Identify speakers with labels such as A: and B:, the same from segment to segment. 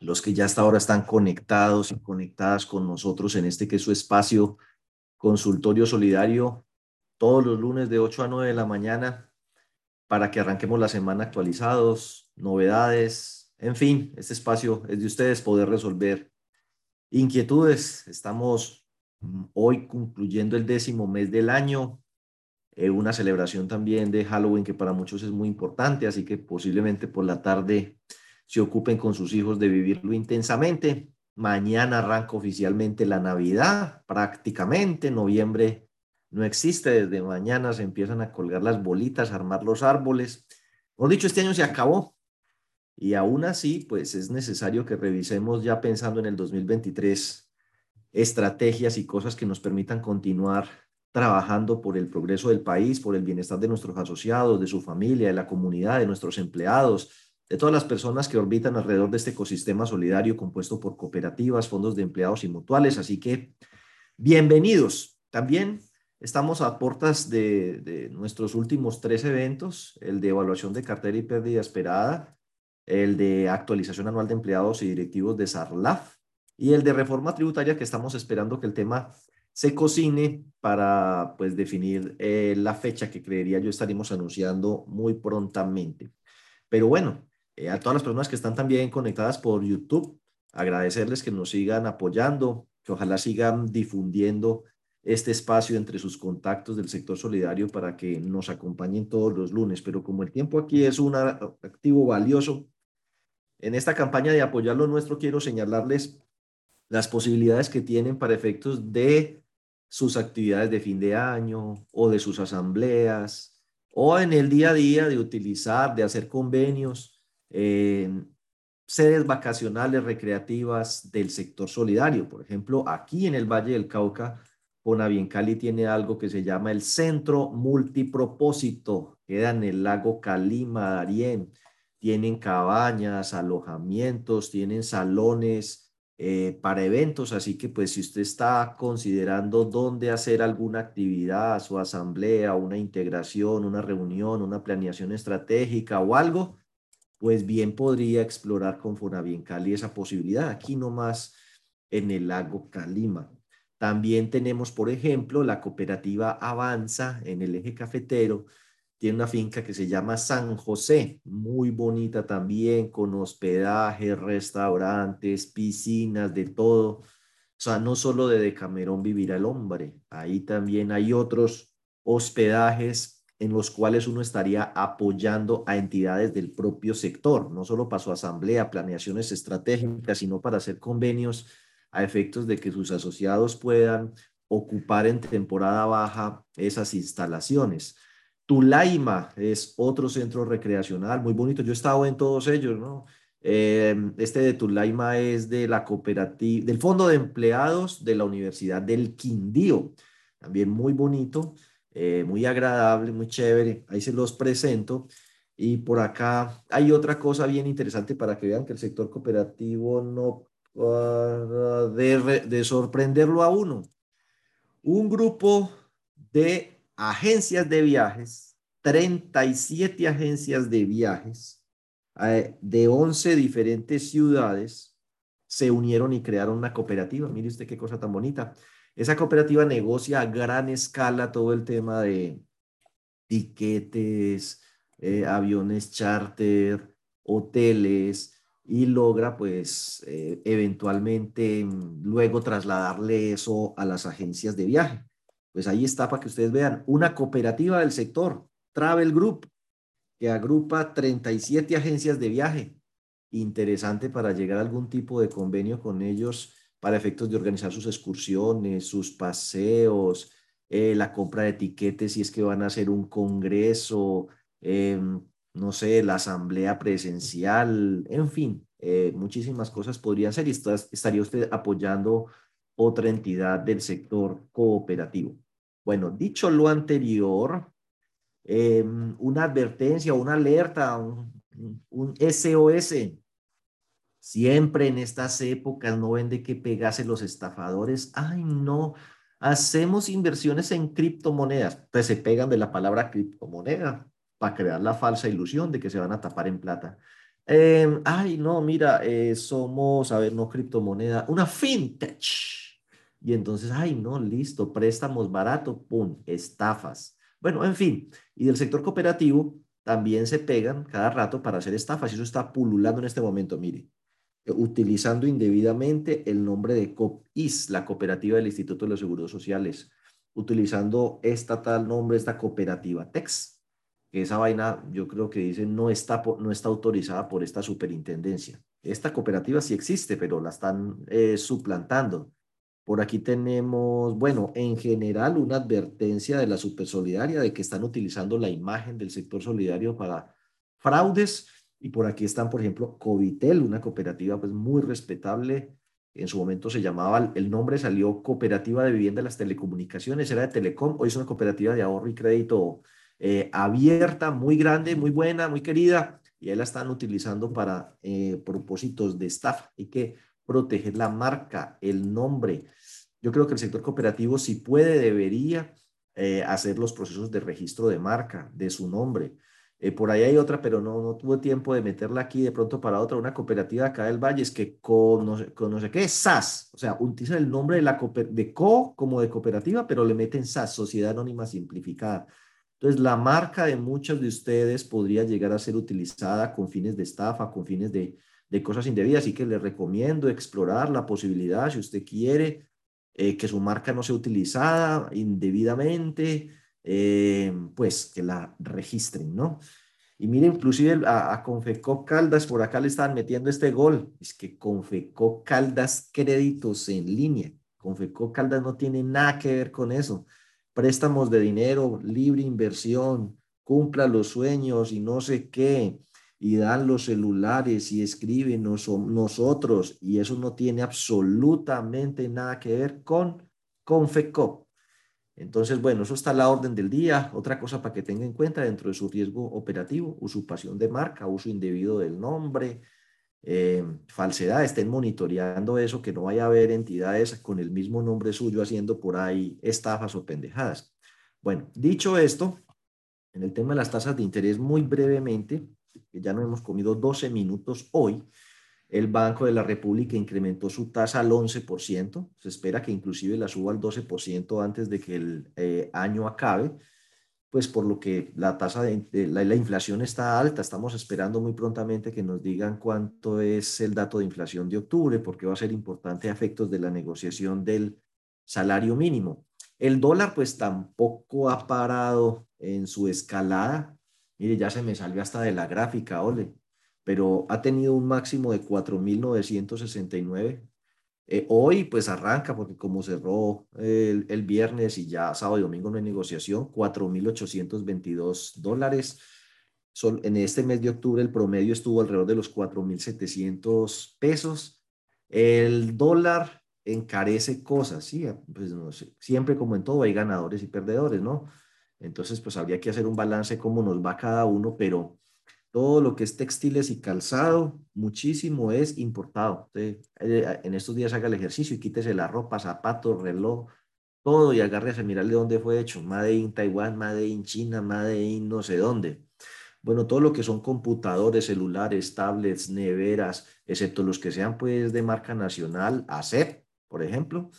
A: los que ya hasta ahora están conectados y conectadas con nosotros en este que es su espacio consultorio solidario todos los lunes de 8 a 9 de la mañana para que arranquemos la semana actualizados, novedades, en fin, este espacio es de ustedes poder resolver inquietudes. Estamos mm, hoy concluyendo el décimo mes del año, eh, una celebración también de Halloween que para muchos es muy importante, así que posiblemente por la tarde se ocupen con sus hijos de vivirlo intensamente. Mañana arranca oficialmente la Navidad, prácticamente. Noviembre no existe, desde mañana se empiezan a colgar las bolitas, a armar los árboles. Hemos dicho, este año se acabó. Y aún así, pues es necesario que revisemos ya pensando en el 2023 estrategias y cosas que nos permitan continuar trabajando por el progreso del país, por el bienestar de nuestros asociados, de su familia, de la comunidad, de nuestros empleados, de todas las personas que orbitan alrededor de este ecosistema solidario compuesto por cooperativas, fondos de empleados y mutuales. Así que bienvenidos. También estamos a puertas de, nuestros últimos tres eventos, el de evaluación de cartera y pérdida esperada, el de actualización anual de empleados y directivos de SARLAF y el de reforma tributaria que estamos esperando que el tema se cocine para pues definir eh, la fecha que creería yo estaremos anunciando muy prontamente. Pero bueno, eh, a todas las personas que están también conectadas por YouTube, agradecerles que nos sigan apoyando, que ojalá sigan difundiendo este espacio entre sus contactos del sector solidario para que nos acompañen todos los lunes. Pero como el tiempo aquí es un activo valioso, en esta campaña de apoyar lo nuestro quiero señalarles las posibilidades que tienen para efectos de sus actividades de fin de año o de sus asambleas o en el día a día de utilizar, de hacer convenios en sedes vacacionales recreativas del sector solidario. Por ejemplo, aquí en el Valle del Cauca, Cali tiene algo que se llama el Centro Multipropósito. Queda en el lago Calima, Darién. Tienen cabañas, alojamientos, tienen salones eh, para eventos. Así que pues si usted está considerando dónde hacer alguna actividad, su asamblea, una integración, una reunión, una planeación estratégica o algo, pues bien podría explorar con Cali esa posibilidad, aquí nomás en el lago Calima. También tenemos, por ejemplo, la cooperativa Avanza en el eje cafetero. Tiene una finca que se llama San José, muy bonita también, con hospedaje, restaurantes, piscinas, de todo. O sea, no solo de Decamerón vivirá el hombre, ahí también hay otros hospedajes en los cuales uno estaría apoyando a entidades del propio sector, no solo para su asamblea, planeaciones estratégicas, sino para hacer convenios a efectos de que sus asociados puedan ocupar en temporada baja esas instalaciones. Tulaima es otro centro recreacional muy bonito. Yo he estado en todos ellos, ¿no? Em, este de Tulaima es de la cooperativa, del Fondo de Empleados de la Universidad del Quindío, también muy bonito. Eh, muy agradable, muy chévere. Ahí se los presento. Y por acá hay otra cosa bien interesante para que vean que el sector cooperativo no de, de sorprenderlo a uno. Un grupo de agencias de viajes, 37 agencias de viajes eh, de 11 diferentes ciudades se unieron y crearon una cooperativa. Mire usted qué cosa tan bonita. Esa cooperativa negocia a gran escala todo el tema de tiquetes, eh, aviones charter, hoteles y logra pues eh, eventualmente mm, luego trasladarle eso a las agencias de viaje. Pues ahí está para que ustedes vean una cooperativa del sector, Travel Group, que agrupa 37 agencias de viaje. Interesante para llegar a algún tipo de convenio con ellos para efectos de organizar sus excursiones, sus paseos, eh, la compra de etiquetes si es que van a hacer un congreso, em, no sé, la asamblea presencial, en fin, eh, muchísimas cosas podrían ser y estaría usted apoyando otra entidad del sector cooperativo. Bueno, dicho lo anterior, em, una advertencia, una alerta, un, un SOS Siempre en estas épocas no ven de qué pegase los estafadores. Ay, no, hacemos inversiones en criptomonedas. Entonces se pegan de la palabra criptomoneda para crear la falsa ilusión de que se van a tapar en plata. Em, ay, no, mira, eh, somos, a ver, no criptomoneda, una fintech. Y entonces, ay, no, listo, préstamos barato, pum, estafas. Bueno, en fin, y del sector cooperativo también se pegan cada rato para hacer estafas y eso está pululando en este momento, mire, utilizando indebidamente el nombre de COPIS, la cooperativa del Instituto de los Seguros Sociales, utilizando esta tal nombre, esta cooperativa TEX, que esa vaina yo creo que dice no está, no está autorizada por esta superintendencia. Esta cooperativa sí existe, pero la están eh, suplantando. Por aquí tenemos, bueno, en general una advertencia de la Supersolidaria de que están utilizando la imagen del sector solidario para fraudes. Y por aquí están, por ejemplo, Covitel, una cooperativa pues muy respetable. En su momento se llamaba, el nombre salió Cooperativa de Vivienda de las Telecomunicaciones, era de Telecom, hoy es una cooperativa de ahorro y crédito eh, abierta, muy grande, muy buena, muy querida, y ahí la están utilizando para eh, propósitos de estafa. Hay que proteger la marca, el nombre. Yo creo que el sector cooperativo, si puede, debería eh, hacer los procesos de registro de marca, de su nombre. Por ahí hay otra, pero no, no tuve tiempo de meterla aquí de pronto para otra, una cooperativa acá del Valle, es que con no, sé, qué, SAS, o sea, utilizan el nombre de, la, de co como de cooperativa, pero le meten SAS, Sociedad Anónima Simplificada. Entonces, la marca de muchos de ustedes podría llegar a ser utilizada con fines de estafa, con fines de, cosas indebidas. Así que les recomiendo explorar la posibilidad, si usted quiere, eh, que su marca no sea utilizada indebidamente, eh, pues que la registren, ¿no? Y mire, inclusive a, a Confecó Caldas, por acá le están metiendo este gol. Es que Confecó Caldas créditos en línea. Confecó Caldas no tiene nada que ver con eso préstamos de dinero, libre inversión, cumpla los sueños y no sé qué, y dan los celulares y escriben nosotros, y eso no tiene absolutamente nada que ver con Confecop. Entonces, bueno, eso está a la orden del día. Otra cosa para que tenga en cuenta dentro de su riesgo operativo, usurpación de marca, uso indebido del nombre, eh, falsedad, estén monitoreando eso, que no vaya a haber entidades con el mismo nombre suyo haciendo por ahí estafas o pendejadas. Bueno, dicho esto, en el tema de las tasas de interés, muy brevemente, ya no hemos comido 12 minutos hoy, el Banco de la República incrementó su tasa al 11%, se espera que inclusive la suba al 12% antes de que el eh, año acabe pues por lo que la tasa de, la, inflación está alta. Estamos esperando muy prontamente que nos digan cuánto es el dato de inflación de octubre, porque va a ser importante a efectos de la negociación del salario mínimo. El dólar pues tampoco ha parado en su escalada. Mire, ya se me salió hasta de la gráfica, ole, pero ha tenido un máximo de 4.969 eh, hoy pues arranca porque como cerró el, el, viernes y ya sábado y domingo no hay negociación, 4.822 dólares. en este mes de octubre el promedio estuvo alrededor de los 4.700 pesos. El dólar encarece cosas, sí, pues no sé, siempre como en todo hay ganadores y perdedores, ¿no? Entonces pues habría que hacer un balance cómo nos va cada uno, pero todo lo que es textiles y calzado, muchísimo es importado. Eh, en estos días haga el ejercicio y quítese la ropa, zapatos, reloj, todo y agárrese a mirarle dónde fue hecho. Made in Taiwán, Made in China, Made in no sé dónde. Bueno, todo lo que son computadores, celulares, tablets, neveras, excepto los que sean pues de marca nacional, ACEP, por ejemplo,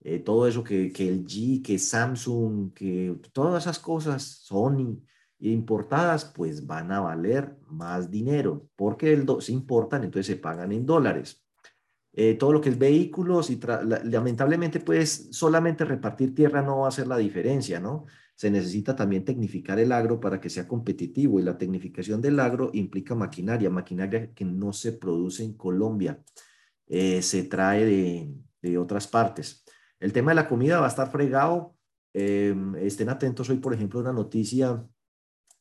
A: eh, todo eso que, que el G, que Samsung, que todas esas cosas, Sony, importadas, pues van a valer más dinero, porque el se importan, entonces se pagan en dólares. Eh, todo lo que es vehículos y lamentablemente pues solamente repartir tierra no va a hacer la diferencia, ¿no? Se necesita también tecnificar el agro para que sea competitivo y la tecnificación del agro implica maquinaria, maquinaria que no se produce en Colombia, eh, se trae de, otras partes. El tema de la comida va a estar fregado. Eh, estén atentos hoy, por ejemplo, una noticia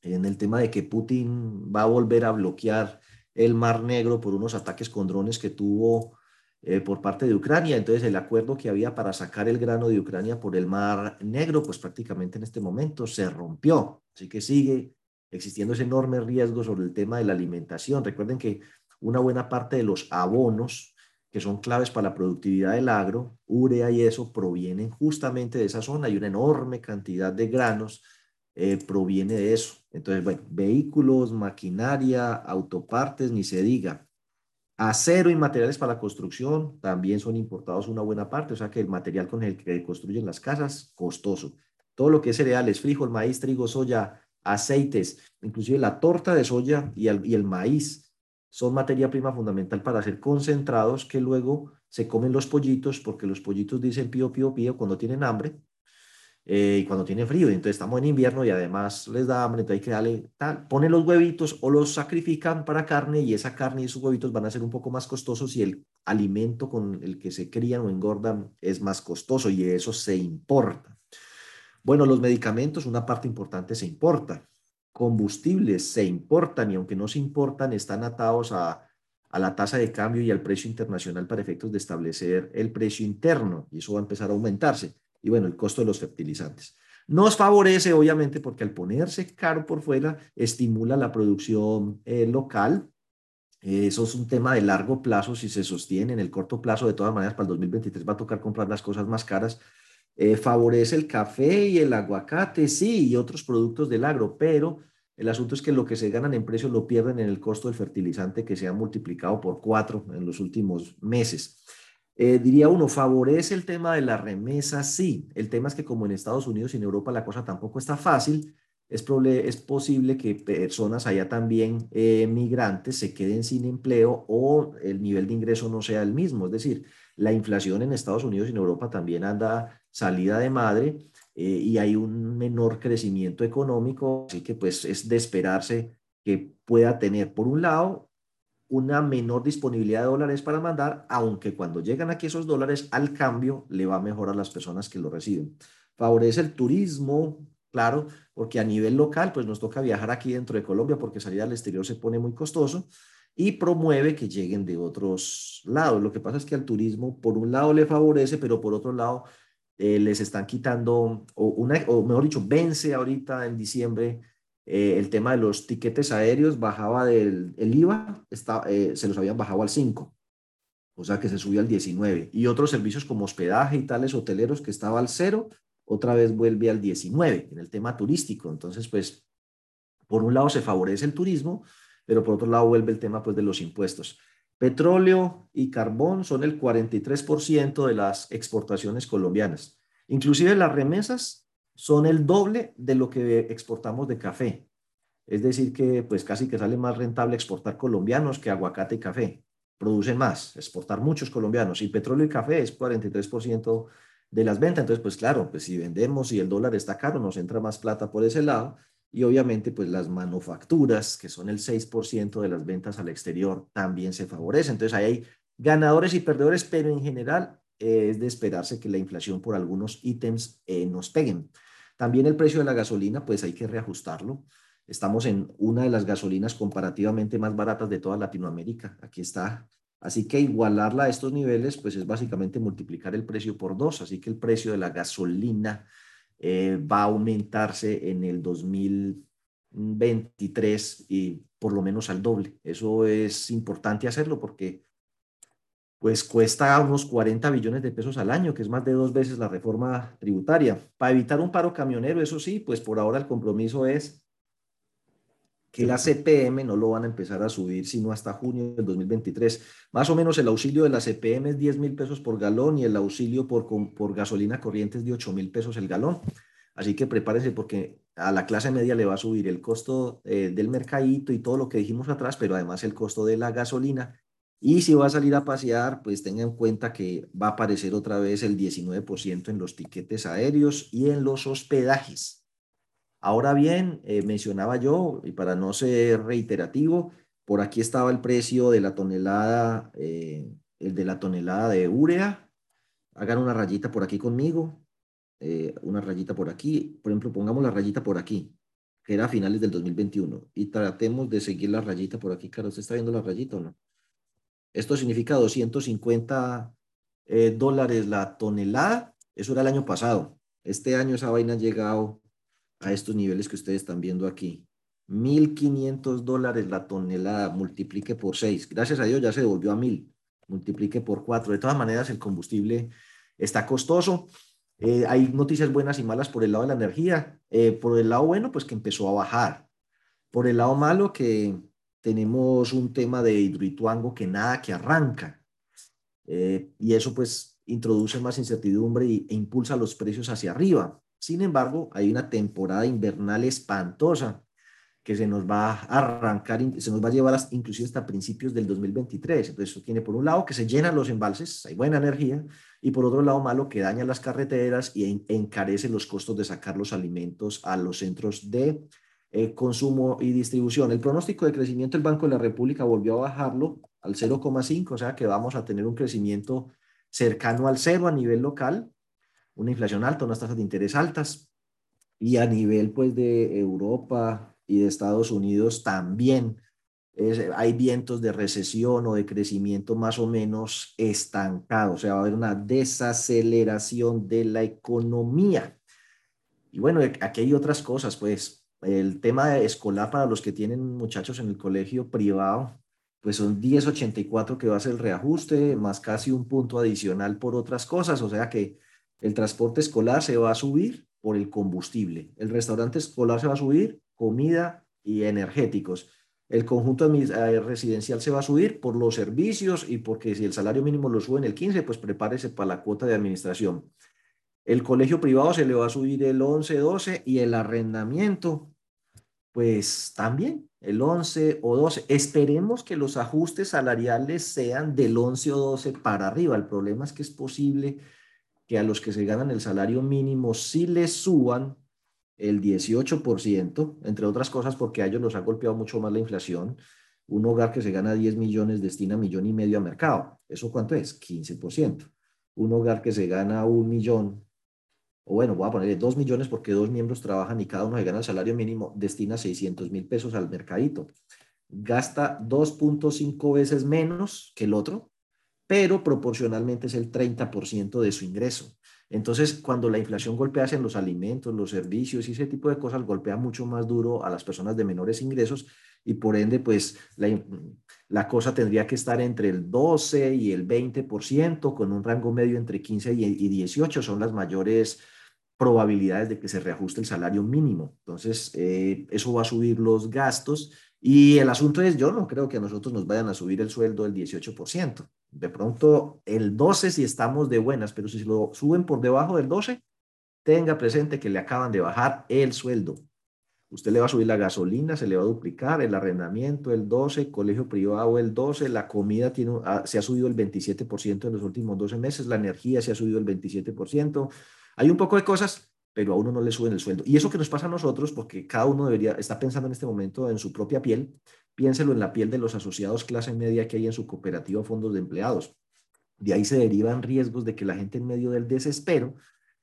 A: en el tema de que Putin va a volver a bloquear el Mar Negro por unos ataques con drones que tuvo eh, por parte de Ucrania. Entonces, el acuerdo que había para sacar el grano de Ucrania por el Mar Negro, pues prácticamente en este momento se rompió. Así que sigue existiendo ese enorme riesgo sobre el tema de la alimentación. Recuerden que una buena parte de los abonos que son claves para la productividad del agro, urea y eso, provienen justamente de esa zona. Hay una enorme cantidad de granos eh, proviene de eso. Entonces, bueno, vehículos, maquinaria, autopartes, ni se diga. Acero y materiales para la construcción también son importados una buena parte, o sea que el material con el que construyen las casas, costoso. Todo lo que es cereales, frijol, maíz, trigo, soya, aceites, inclusive la torta de soya y el, y el maíz son materia prima fundamental para hacer concentrados que luego se comen los pollitos porque los pollitos dicen pío, pío, pío cuando tienen hambre eh, y cuando tienen frío. entonces estamos en invierno y además les da hambre, entonces hay que darle tal. Ponen los huevitos o los sacrifican para carne y esa carne y esos huevitos van a ser un poco más costosos si el alimento con el que se crían o engordan es más costoso y eso se importa. Bueno, los medicamentos, una parte importante se importa. Combustibles se importan y aunque no se importan, están atados a, a la tasa de cambio y al precio internacional para efectos de establecer el precio interno y eso va a empezar a aumentarse. Y bueno, el costo de los fertilizantes. Nos favorece, obviamente, porque al ponerse caro por fuera, estimula la producción eh, local. eso es un tema de largo plazo, si se sostiene en el corto plazo, de todas maneras, para el 2023 va a tocar comprar las cosas más caras. Eh, favorece el café y el aguacate, sí, y otros productos del agro, pero el asunto es que lo que se ganan en precios lo pierden en el costo del fertilizante que se ha multiplicado por cuatro en los últimos meses. Eh, diría uno, ¿favorece el tema de la remesa? Sí. El tema es que como en Estados Unidos y en Europa la cosa tampoco está fácil, es, es posible que personas allá también eh, migrantes se queden sin empleo o el nivel de ingreso no sea el mismo. Es decir, la inflación en Estados Unidos y en Europa también anda salida de madre eh, y hay un menor crecimiento económico, así que pues es de esperarse que pueda tener, por un lado, una menor disponibilidad de dólares para mandar, aunque cuando llegan aquí esos dólares, al cambio le va mejor a las personas que lo reciben. Favorece el turismo, claro, porque a nivel local, pues nos toca viajar aquí dentro de Colombia porque salir al exterior se pone muy costoso y promueve que lleguen de otros lados. Lo que pasa es que al turismo, por un lado, le favorece, pero por otro lado, eh, les están quitando, o, una, o mejor dicho, vence ahorita en diciembre eh, el tema de los tiquetes aéreos, bajaba del el IVA, está, eh, se los habían bajado al 5, o sea que se subió al 19. Y otros servicios como hospedaje y tales hoteleros que estaba al 0, otra vez vuelve al 19 en el tema turístico. Entonces, pues, por un lado se favorece el turismo, pero por otro lado vuelve el tema pues, de los impuestos. Petróleo y carbón son el 43% de las exportaciones colombianas. Inclusive las remesas son el doble de lo que exportamos de café. Es decir, que pues casi que sale más rentable exportar colombianos que aguacate y café. Producen más, exportar muchos colombianos. Y petróleo y café es 43% de las ventas. Entonces, pues claro, pues si vendemos y el dólar está caro, nos entra más plata por ese lado y obviamente, pues las manufacturas, que son el 6% de las ventas al exterior, también se favorecen. Entonces, ahí hay ganadores y perdedores, pero en general eh, es de esperarse que la inflación por algunos ítems eh, nos peguen. También el precio de la gasolina, pues hay que reajustarlo. Estamos en una de las gasolinas comparativamente más baratas de toda Latinoamérica. Aquí está. Así que igualarla a estos niveles, pues es básicamente multiplicar el precio por dos. Así que el precio de la gasolina eh, va a aumentarse en el 2023 y por lo menos al doble. Eso es importante hacerlo porque pues cuesta unos 40 billones de pesos al año, que es más de dos veces la reforma tributaria. Para evitar un paro camionero, eso sí, pues por ahora el compromiso es que la CPM no lo van a empezar a subir sino hasta junio del 2023. Más o menos el auxilio de la CPM es 10 mil pesos por galón y el auxilio por, por gasolina corriente es de 8 mil pesos el galón. Así que prepárense porque a la clase media le va a subir el costo eh, del mercadito y todo lo que dijimos atrás, pero además el costo de la gasolina. Y si va a salir a pasear, pues tengan en cuenta que va a aparecer otra vez el 19% en los tiquetes aéreos y en los hospedajes. Ahora bien, eh, mencionaba yo, y para no ser reiterativo, por aquí estaba el precio de la tonelada, eh, el de la tonelada de urea. Hagan una rayita por aquí conmigo, eh, una rayita por aquí. Por ejemplo, pongamos la rayita por aquí, que era a finales del 2021, y tratemos de seguir la rayita por aquí. Carlos, ¿usted está viendo la rayita o no? Esto significa 250 dólares la tonelada. Eso era el año pasado. Este año esa vaina ha llegado a estos niveles que ustedes están viendo aquí. 1.500 dólares la tonelada, multiplique por 6. Gracias a Dios ya se devolvió a 1.000, multiplique por 4. De todas maneras, el combustible está costoso. Eh, hay noticias buenas y malas por el lado de la energía. Eh, por el lado bueno, pues que empezó a bajar. Por el lado malo, que tenemos un tema de hidroituango que nada que arranca. Eh, y eso pues introduce más incertidumbre y, e impulsa los precios hacia arriba. Sin embargo, hay una temporada invernal espantosa que se nos va a arrancar, se nos va a llevar inclusive hasta principios del 2023. Entonces, eso tiene por un lado que se llenan los embalses, hay buena energía, y por otro lado malo que daña las carreteras y encarece los costos de sacar los alimentos a los centros de eh, consumo y distribución. El pronóstico de crecimiento del Banco de la República volvió a bajarlo al 0,5, o sea que vamos a tener un crecimiento cercano al cero a nivel local, una inflación alta, unas tasas de interés altas, y a nivel pues de Europa y de Estados Unidos también hay vientos de recesión o de crecimiento más o menos estancado, o sea, va a haber una desaceleración de la economía. Y bueno, aquí hay otras cosas, pues el tema escolar para los que tienen muchachos en el colegio privado, pues son 10.84 que va a ser el reajuste, más casi un punto adicional por otras cosas, o sea que el transporte escolar se va a subir por el combustible, el restaurante escolar se va a subir, comida y energéticos. El conjunto eh, residencial se va a subir por los servicios y porque si el salario mínimo lo sube en el 15, pues prepárese para la cuota de administración. El colegio privado se le va a subir el 11, 12 y el arrendamiento, pues también el 11 o 12. Esperemos que los ajustes salariales sean del 11 o 12 para arriba. El problema es que es posible que a los que se ganan el salario mínimo sí les suban el 18%, entre otras cosas porque a ellos los ha golpeado mucho más la inflación. Un hogar que se gana 10 millones destina millón y medio a mercado. ¿Eso cuánto es? 15%. Un hogar que se gana un millón o bueno, voy a ponerle 2 millones porque dos miembros trabajan y cada uno se gana el salario mínimo, destina 600 mil pesos al mercadito. Gasta 2.5 veces menos que el otro, pero proporcionalmente es el 30% de su ingreso. Entonces, cuando la inflación golpea en los alimentos, los servicios y ese tipo de cosas, golpea mucho más duro a las personas de menores ingresos y por ende, pues la, la cosa tendría que estar entre el 12 y el 20%, con un rango medio entre 15 y 18, son las mayores probabilidades de que se reajuste el salario mínimo. Entonces, eh, eso va a subir los gastos y el asunto es, yo no creo que a nosotros nos vayan a subir el sueldo del 18%. De pronto, el 12 si estamos de buenas, pero si lo suben por debajo del 12, tenga presente que le acaban de bajar el sueldo. Usted le va a subir la gasolina, se le va a duplicar el arrendamiento, el 12, colegio privado el 12, la comida tiene, ah, se ha subido el 27% en los últimos 12 meses, la energía se ha subido el 27%, hay un poco de cosas, pero a uno no le suben el sueldo. Y eso que nos pasa a nosotros, porque cada uno debería, está pensando en este momento en su propia piel, piénselo en la piel de los asociados clase media que hay en su cooperativa fondos de empleados. De ahí se derivan riesgos de que la gente en medio del desespero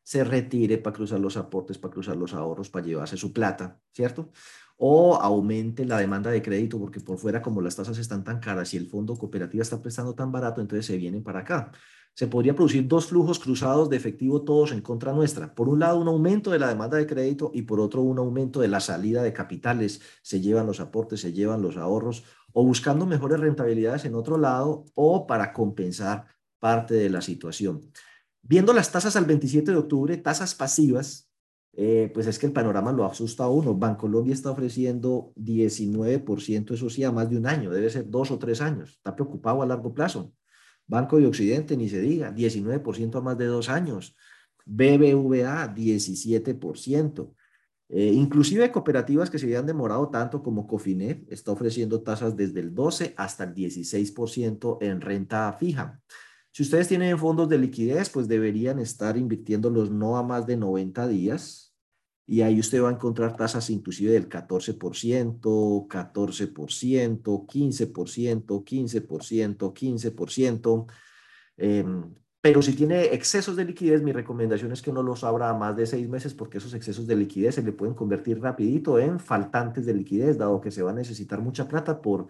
A: se retire para cruzar los aportes, para cruzar los ahorros, para llevarse su plata, ¿cierto? O aumente la demanda de crédito, porque por fuera, como las tasas están tan caras y el fondo cooperativa está prestando tan barato, entonces se vienen para acá se podría producir dos flujos cruzados de efectivo todos en contra nuestra. Por un lado, un aumento de la demanda de crédito y por otro, un aumento de la salida de capitales. Se llevan los aportes, se llevan los ahorros o buscando mejores rentabilidades en otro lado o para compensar parte de la situación. Viendo las tasas al 27 de octubre, tasas pasivas, eh, pues es que el panorama lo asusta a uno. Bancolombia está ofreciendo 19%, eso sí, a más de un año, debe ser dos o tres años. Está preocupado a largo plazo. Banco de Occidente, ni se diga, 19% a más de dos años. BBVA, 17%. Eh, inclusive cooperativas que se habían demorado tanto como Cofinet está ofreciendo tasas desde el 12 hasta el 16% en renta fija. Si ustedes tienen fondos de liquidez, pues deberían estar invirtiéndolos no a más de 90 días, y ahí usted va a encontrar tasas inclusive del 14%, 14%, 15%, 15%, 15%. pero si tiene excesos de liquidez, mi recomendación es que no los abra más de seis meses porque esos excesos de liquidez se le pueden convertir rapidito en faltantes de liquidez, dado que se va a necesitar mucha plata por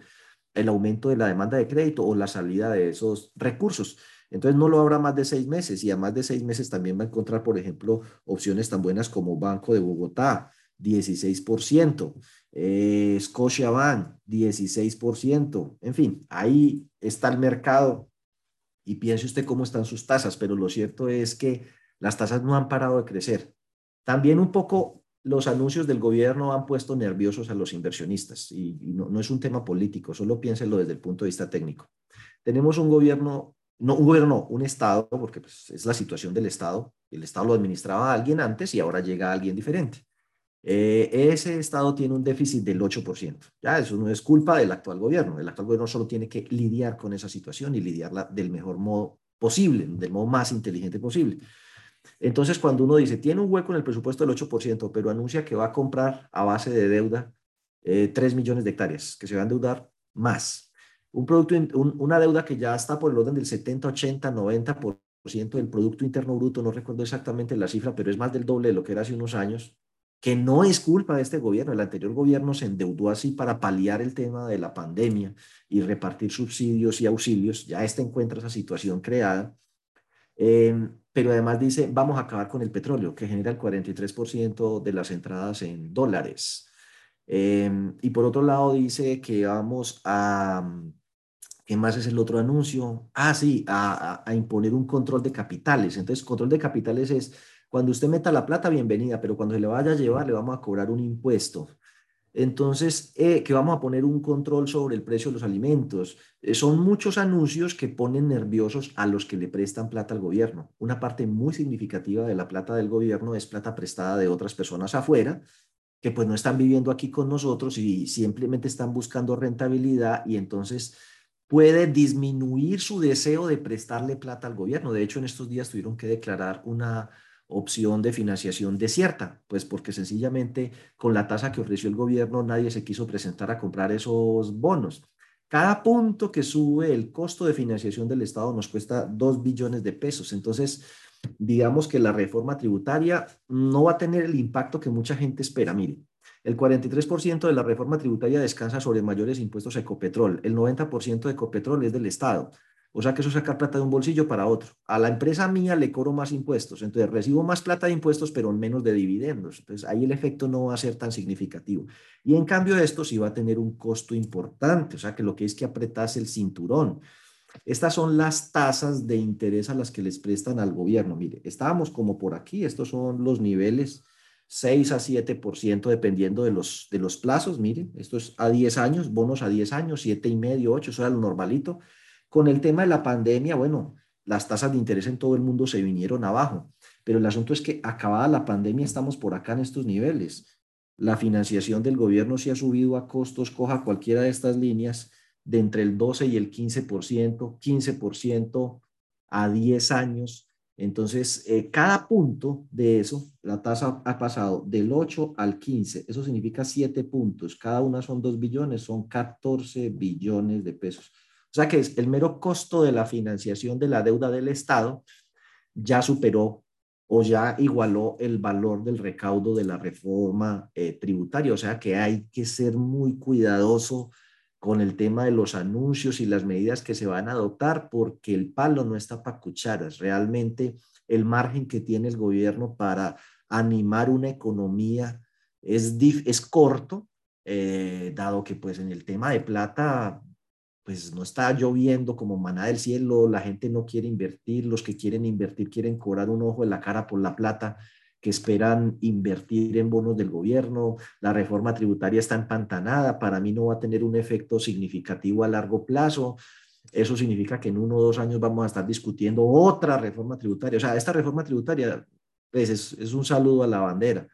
A: el aumento de la demanda de crédito o la salida de esos recursos. Entonces no lo habrá más de seis meses y a más de seis meses también va a encontrar, por ejemplo, opciones tan buenas como Banco de Bogotá, 16%, eh, Scotiabank, 16%, en fin, ahí está el mercado y piense usted cómo están sus tasas, pero lo cierto es que Las tasas no han parado de crecer. También un poco los anuncios del gobierno han puesto nerviosos a los inversionistas y, no, es un tema político, solo piénsenlo desde el punto de vista técnico. Tenemos un gobierno, no un gobierno, un Estado, porque pues, es la situación del Estado. El Estado lo administraba alguien antes y ahora llega alguien diferente. Eh, ese Estado tiene un déficit del 8%. Ya, eso no es culpa del actual gobierno. El actual gobierno solo tiene que lidiar con esa situación y lidiarla del mejor modo posible, del modo más inteligente posible. Entonces, cuando uno dice, tiene un hueco en el presupuesto del 8%, pero anuncia que va a comprar a base de deuda eh, 3 millones de hectáreas, que se va a endeudar más. Un producto, una deuda que ya está por el orden del 70, 80, 90% del Producto Interno Bruto, no recuerdo exactamente la cifra, pero es más del doble de lo que era hace unos años, que no es culpa de este gobierno. El anterior gobierno se endeudó así para paliar el tema de la pandemia y repartir subsidios y auxilios. Ya este encuentra esa situación creada. Eh, pero además dice, vamos a acabar con el petróleo, que genera el 43% de las entradas en dólares. Eh, y por otro lado dice que vamos a, ¿qué más es el otro anuncio? Ah, sí, a, a imponer un control de capitales. Entonces, control de capitales es cuando usted meta la plata, bienvenida, pero cuando se le vaya a llevar, le vamos a cobrar un impuesto. Entonces, eh, que vamos a poner un control sobre el precio de los alimentos. Eh, son muchos anuncios que ponen nerviosos a los que le prestan plata al gobierno. Una parte muy significativa de la plata del gobierno es plata prestada de otras personas afuera, que pues no están viviendo aquí con nosotros y simplemente están buscando rentabilidad y entonces puede disminuir su deseo de prestarle plata al gobierno. De hecho, en estos días tuvieron que declarar una opción de financiación desierta, pues porque sencillamente con la tasa que ofreció el gobierno nadie se quiso presentar a comprar esos bonos. Cada punto que sube el costo de financiación del Estado nos cuesta 2 billones de pesos. Entonces, digamos que la reforma tributaria no va a tener el impacto que mucha gente espera. Mire, el 43% de la reforma tributaria descansa sobre mayores impuestos a Ecopetrol. El 90% de Ecopetrol es del Estado. O sea que eso es sacar plata de un bolsillo para otro. A la empresa mía le cobro más impuestos, entonces recibo más plata de impuestos, pero menos de dividendos. Entonces ahí el efecto no va a ser tan significativo. Y en cambio esto sí va a tener un costo importante, o sea que lo que es que apretase el cinturón. Estas son las tasas de interés a las que les prestan al gobierno. Mire, estábamos como por aquí, estos son los niveles 6 a 7% dependiendo de los, de los plazos. Mire, esto es a 10 años, bonos a 10 años, 7 y medio, 8, eso era lo normalito. Con el tema de la pandemia, bueno, las tasas de interés en todo el mundo se vinieron abajo, pero el asunto es que acabada la pandemia estamos por acá en estos niveles. La financiación del gobierno se ha subido a costos, coja cualquiera de estas líneas, de entre el 12 y el 15%, 15% a 10 años. Entonces, eh, cada punto de eso, la tasa ha pasado del 8 al 15. Eso significa 7 puntos. Cada una son 2 billones, son 14 billones de pesos. O sea que el mero costo de la financiación de la deuda del Estado ya superó o ya igualó el valor del recaudo de la reforma eh, tributaria. O sea que hay que ser muy cuidadoso con el tema de los anuncios y las medidas que se van a adoptar, porque el palo no está para cucharas. Realmente el margen que tiene el gobierno para animar una economía es, es corto, eh, dado que pues en el tema de plata pues no está lloviendo como maná del cielo, la gente no quiere invertir, los que quieren invertir quieren cobrar un ojo en la cara por la plata que esperan invertir en bonos del gobierno, la reforma tributaria está empantanada, para mí no va a tener un efecto significativo a largo plazo, eso significa que en uno o dos años vamos a estar discutiendo otra reforma tributaria, o sea, esta reforma tributaria pues, es, es un saludo a la bandera,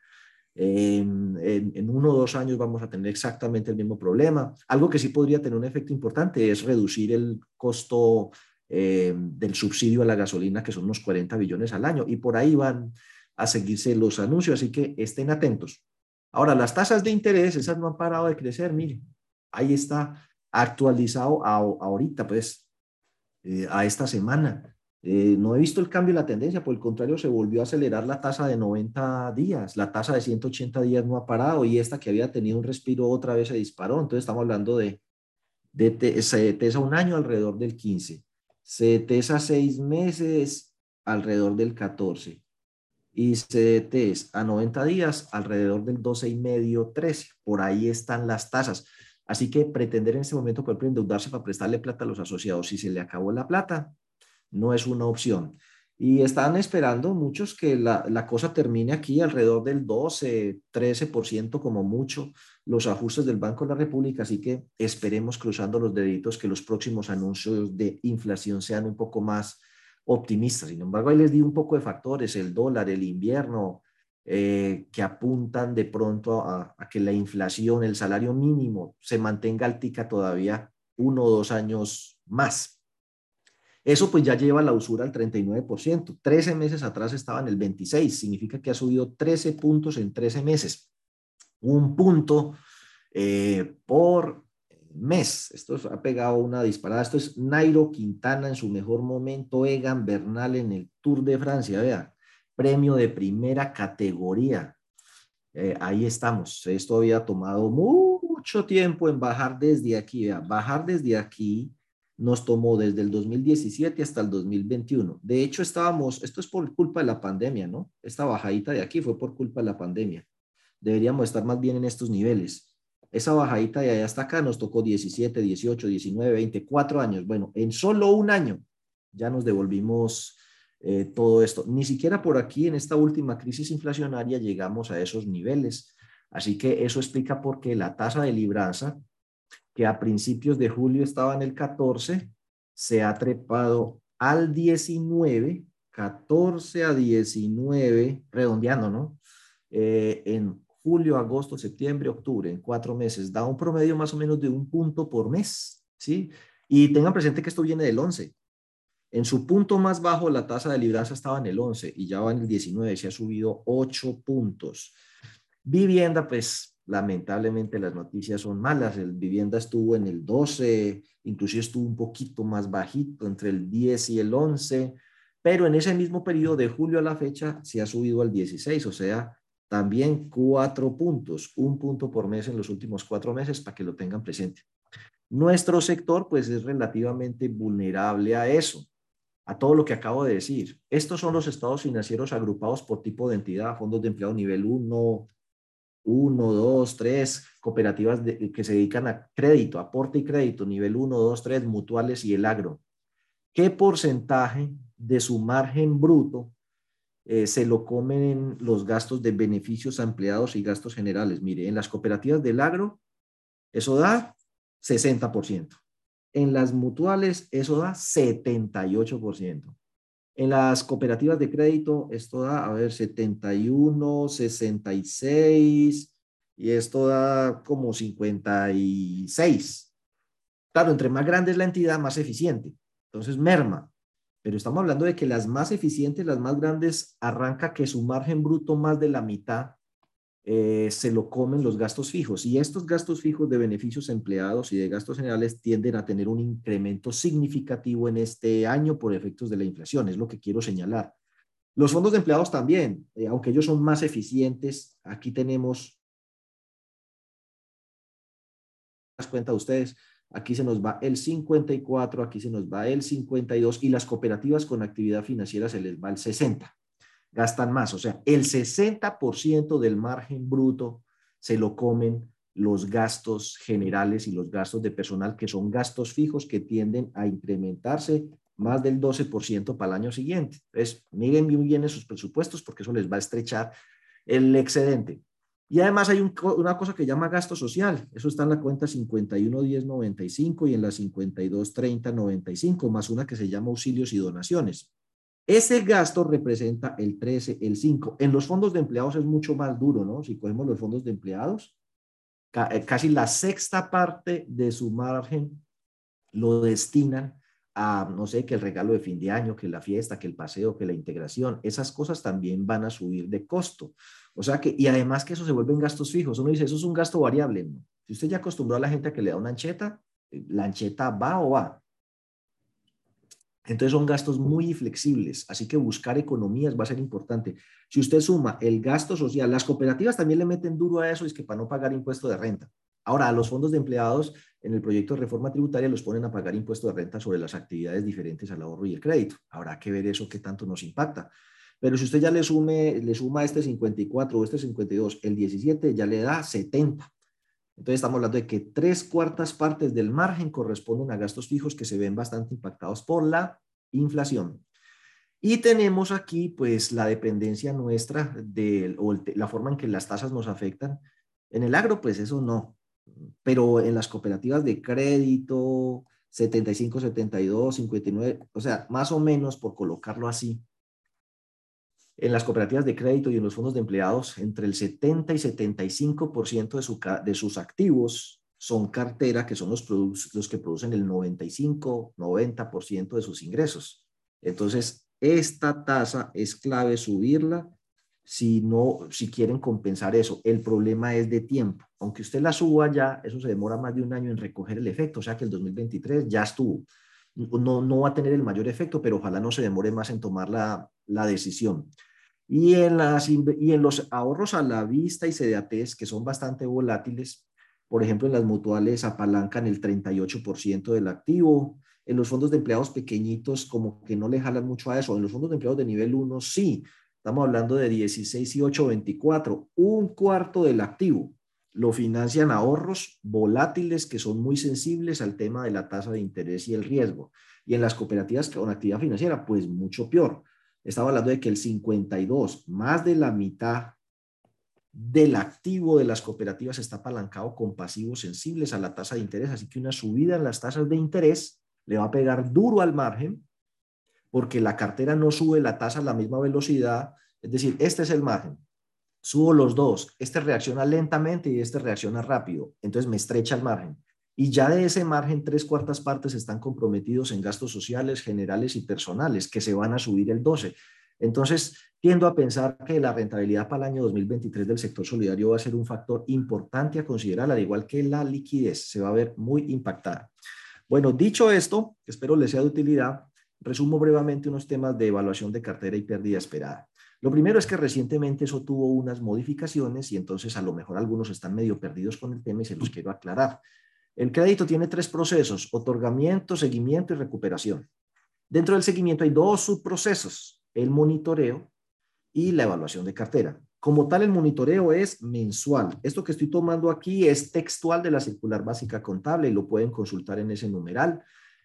A: en, uno o dos años vamos a tener exactamente el mismo problema. Algo que sí podría tener un efecto importante es reducir el costo eh, del subsidio a la gasolina, que son unos 40 billones al año, y por ahí van a seguirse los anuncios, así que estén atentos. Ahora, las tasas de interés, esas no han parado de crecer, miren, ahí está actualizado ahorita, pues, eh, a esta semana. Eh, no he visto el cambio en la tendencia, por el contrario, se volvió a acelerar la tasa de 90 días, la tasa de 180 días no ha parado y esta que había tenido un respiro otra vez se disparó. Entonces estamos hablando de, de se un año alrededor del 15, se tesa seis meses alrededor del 14 y se a 90 días alrededor del 12 y medio, 13. Por ahí están las tasas. Así que pretender en este momento, por ejemplo, endeudarse para prestarle plata a los asociados, si se le acabó la plata, no es una opción. Y están esperando muchos que la, la, cosa termine aquí alrededor del 12, 13% como mucho, los ajustes del Banco de la República. Así que esperemos cruzando los deditos que los próximos anuncios de inflación sean un poco más optimistas. Sin embargo, ahí les di un poco de factores, el dólar, el invierno, eh, que apuntan de pronto a, a, que la inflación, el salario mínimo se mantenga altica todavía uno o dos años más. Eso pues ya lleva la usura al 39%. 13 meses atrás estaba en el 26, significa que ha subido 13 puntos en 13 meses. Un punto eh, por mes. Esto ha pegado una disparada. Esto es Nairo Quintana en su mejor momento, Egan Bernal en el Tour de Francia. Vea, premio de primera categoría. Eh, ahí estamos. Esto había tomado mucho tiempo en bajar desde aquí. Vea, bajar desde aquí nos tomó desde el 2017 hasta el 2021. De hecho, estábamos, esto es por culpa de la pandemia, ¿no? Esta bajadita de aquí fue por culpa de la pandemia. Deberíamos estar más bien en estos niveles. Esa bajadita de allá hasta acá nos tocó 17, 18, 19, 24 años. Bueno, en solo un año ya nos devolvimos eh, todo esto. Ni siquiera por aquí en esta última crisis inflacionaria llegamos a esos niveles. Así que eso explica por qué la tasa de libranza que a principios de julio estaba en el 14, se ha trepado al 19, 14 a 19, redondeando, ¿no? Eh, en julio, agosto, septiembre, octubre, en cuatro meses, da un promedio más o menos de un punto por mes, ¿sí? Y tengan presente que esto viene del 11. En su punto más bajo, la tasa de libranza estaba en el 11 y ya va en el 19, se ha subido 8 puntos. Vivienda, pues lamentablemente las noticias son malas. El vivienda estuvo en el 12, inclusive estuvo un poquito más bajito, entre el 10 y el 11, pero en ese mismo periodo de julio a la fecha se ha subido al 16, o sea, también cuatro puntos, un punto por mes en los últimos cuatro meses para que lo tengan presente. Nuestro sector pues es relativamente vulnerable a eso, a todo lo que acabo de decir. Estos son los estados financieros agrupados por tipo de entidad, fondos de empleo nivel 1, uno, dos, tres cooperativas que se dedican a crédito, aporte y crédito, nivel 1, 2, 3, mutuales y el agro. ¿Qué porcentaje de su margen bruto eh, se lo comen los gastos de beneficios a empleados y gastos generales? Mire, en las cooperativas del agro, eso da 60%. En las mutuales, eso da 78%. En las cooperativas de crédito, esto da, a ver, 71, 66 y esto da como 56. Claro, entre más grande es la entidad, más eficiente. Entonces, merma. Pero estamos hablando de que las más eficientes, las más grandes, arranca que su margen bruto más de la mitad eh, se lo comen los gastos fijos. Y estos gastos fijos de beneficios empleados y de gastos generales tienden a tener un incremento significativo en este año por efectos de la inflación, es lo que quiero señalar. Los fondos de empleados también, eh, aunque ellos son más eficientes, aquí tenemos, las cuenta de ustedes, aquí se nos va el 54, aquí se nos va el 52 y las cooperativas con actividad financiera se les va el 60 gastan más. O sea, el 60% del margen bruto se lo comen los gastos generales y los gastos de personal, que son gastos fijos que tienden a incrementarse más del 12% para el año siguiente. Entonces, miren muy bien esos presupuestos porque eso les va a estrechar el excedente. Y además hay una cosa que llama gasto social. Eso está en la cuenta 511095 y en la 523095, más una que se llama auxilios y donaciones. Ese gasto representa el 13, el 5. En los fondos de empleados es mucho más duro, ¿no? Si cogemos los fondos de empleados, eh, casi la sexta parte de su margen lo destinan a, no sé, que el regalo de fin de año, que la fiesta, que el paseo, que la integración. Esas cosas también van a subir de costo. O sea que, y además que eso se vuelven gastos fijos. Uno dice, eso es un gasto variable. ¿no? Si usted ya acostumbró a la gente a que le da una ancheta, eh, la ancheta va o va. Entonces son gastos muy flexibles, así que buscar economías va a ser importante. Si usted suma el gasto social, las cooperativas también le meten duro a eso, es que para no pagar impuesto de renta. Ahora, a los fondos de empleados en el proyecto de reforma tributaria los ponen a pagar impuesto de renta sobre las actividades diferentes al ahorro y el crédito. Habrá que ver eso qué tanto nos impacta. Pero si usted ya le, sume, le suma este 54 o este 52, el 17 ya le da 70. Entonces estamos hablando de que tres cuartas partes del margen corresponden a gastos fijos que se ven bastante impactados por la inflación. Y tenemos aquí, pues, la dependencia nuestra de, o la forma en que las tasas nos afectan. En el agro, pues eso no. Pero en las cooperativas de crédito, 75, 72, 59, o sea, más o menos por colocarlo así, en las cooperativas de crédito y en los fondos de empleados, entre el 70 y 75% de, su, de sus activos son cartera, que son los, los que producen el 95, 90% de sus ingresos. Entonces, esta tasa es clave subirla si no, si quieren compensar eso. El problema es de tiempo. Aunque usted la suba ya, eso se demora más de un año en recoger el efecto, o sea que el 2023 ya estuvo. No, no va a tener el mayor efecto, pero ojalá no se demore más en tomar la, la decisión. Y en, las, y en los ahorros a la vista y CDATs, que son bastante volátiles, por ejemplo, en las mutuales apalancan el 38% del activo, en los fondos de empleados pequeñitos como que no le jalan mucho a eso, en los fondos de empleados de nivel 1 sí, estamos hablando de 16 y 8, 24, un cuarto del activo lo financian ahorros volátiles que son muy sensibles al tema de la tasa de interés y el riesgo. Y en las cooperativas con actividad financiera, pues mucho peor. Estaba hablando de que el 52, más de la mitad del activo de las cooperativas está apalancado con pasivos sensibles a la tasa de interés, así que una subida en las tasas de interés le va a pegar duro al margen porque la cartera no sube la tasa a la misma velocidad, es decir, este es el margen. Subo los dos, este reacciona lentamente y este reacciona rápido, entonces me estrecha el margen y ya de ese margen tres cuartas partes están comprometidos en gastos sociales, generales y personales, que se van a subir el 12. Entonces, tiendo a pensar que la rentabilidad para el año 2023 del sector solidario va a ser un factor importante a considerar, al igual que la liquidez, se va a ver muy impactada. Bueno, dicho esto, espero les sea de utilidad, resumo brevemente unos temas de evaluación de cartera y pérdida esperada. Lo primero es que recientemente eso tuvo unas modificaciones y entonces a lo mejor algunos están medio perdidos con el tema y se los quiero aclarar. El crédito tiene tres procesos, otorgamiento, seguimiento y recuperación. Dentro del seguimiento hay dos subprocesos, el monitoreo y la evaluación de cartera. Como tal, el monitoreo es mensual. Esto que estoy tomando aquí es textual de la circular básica contable y lo pueden consultar en ese numeral.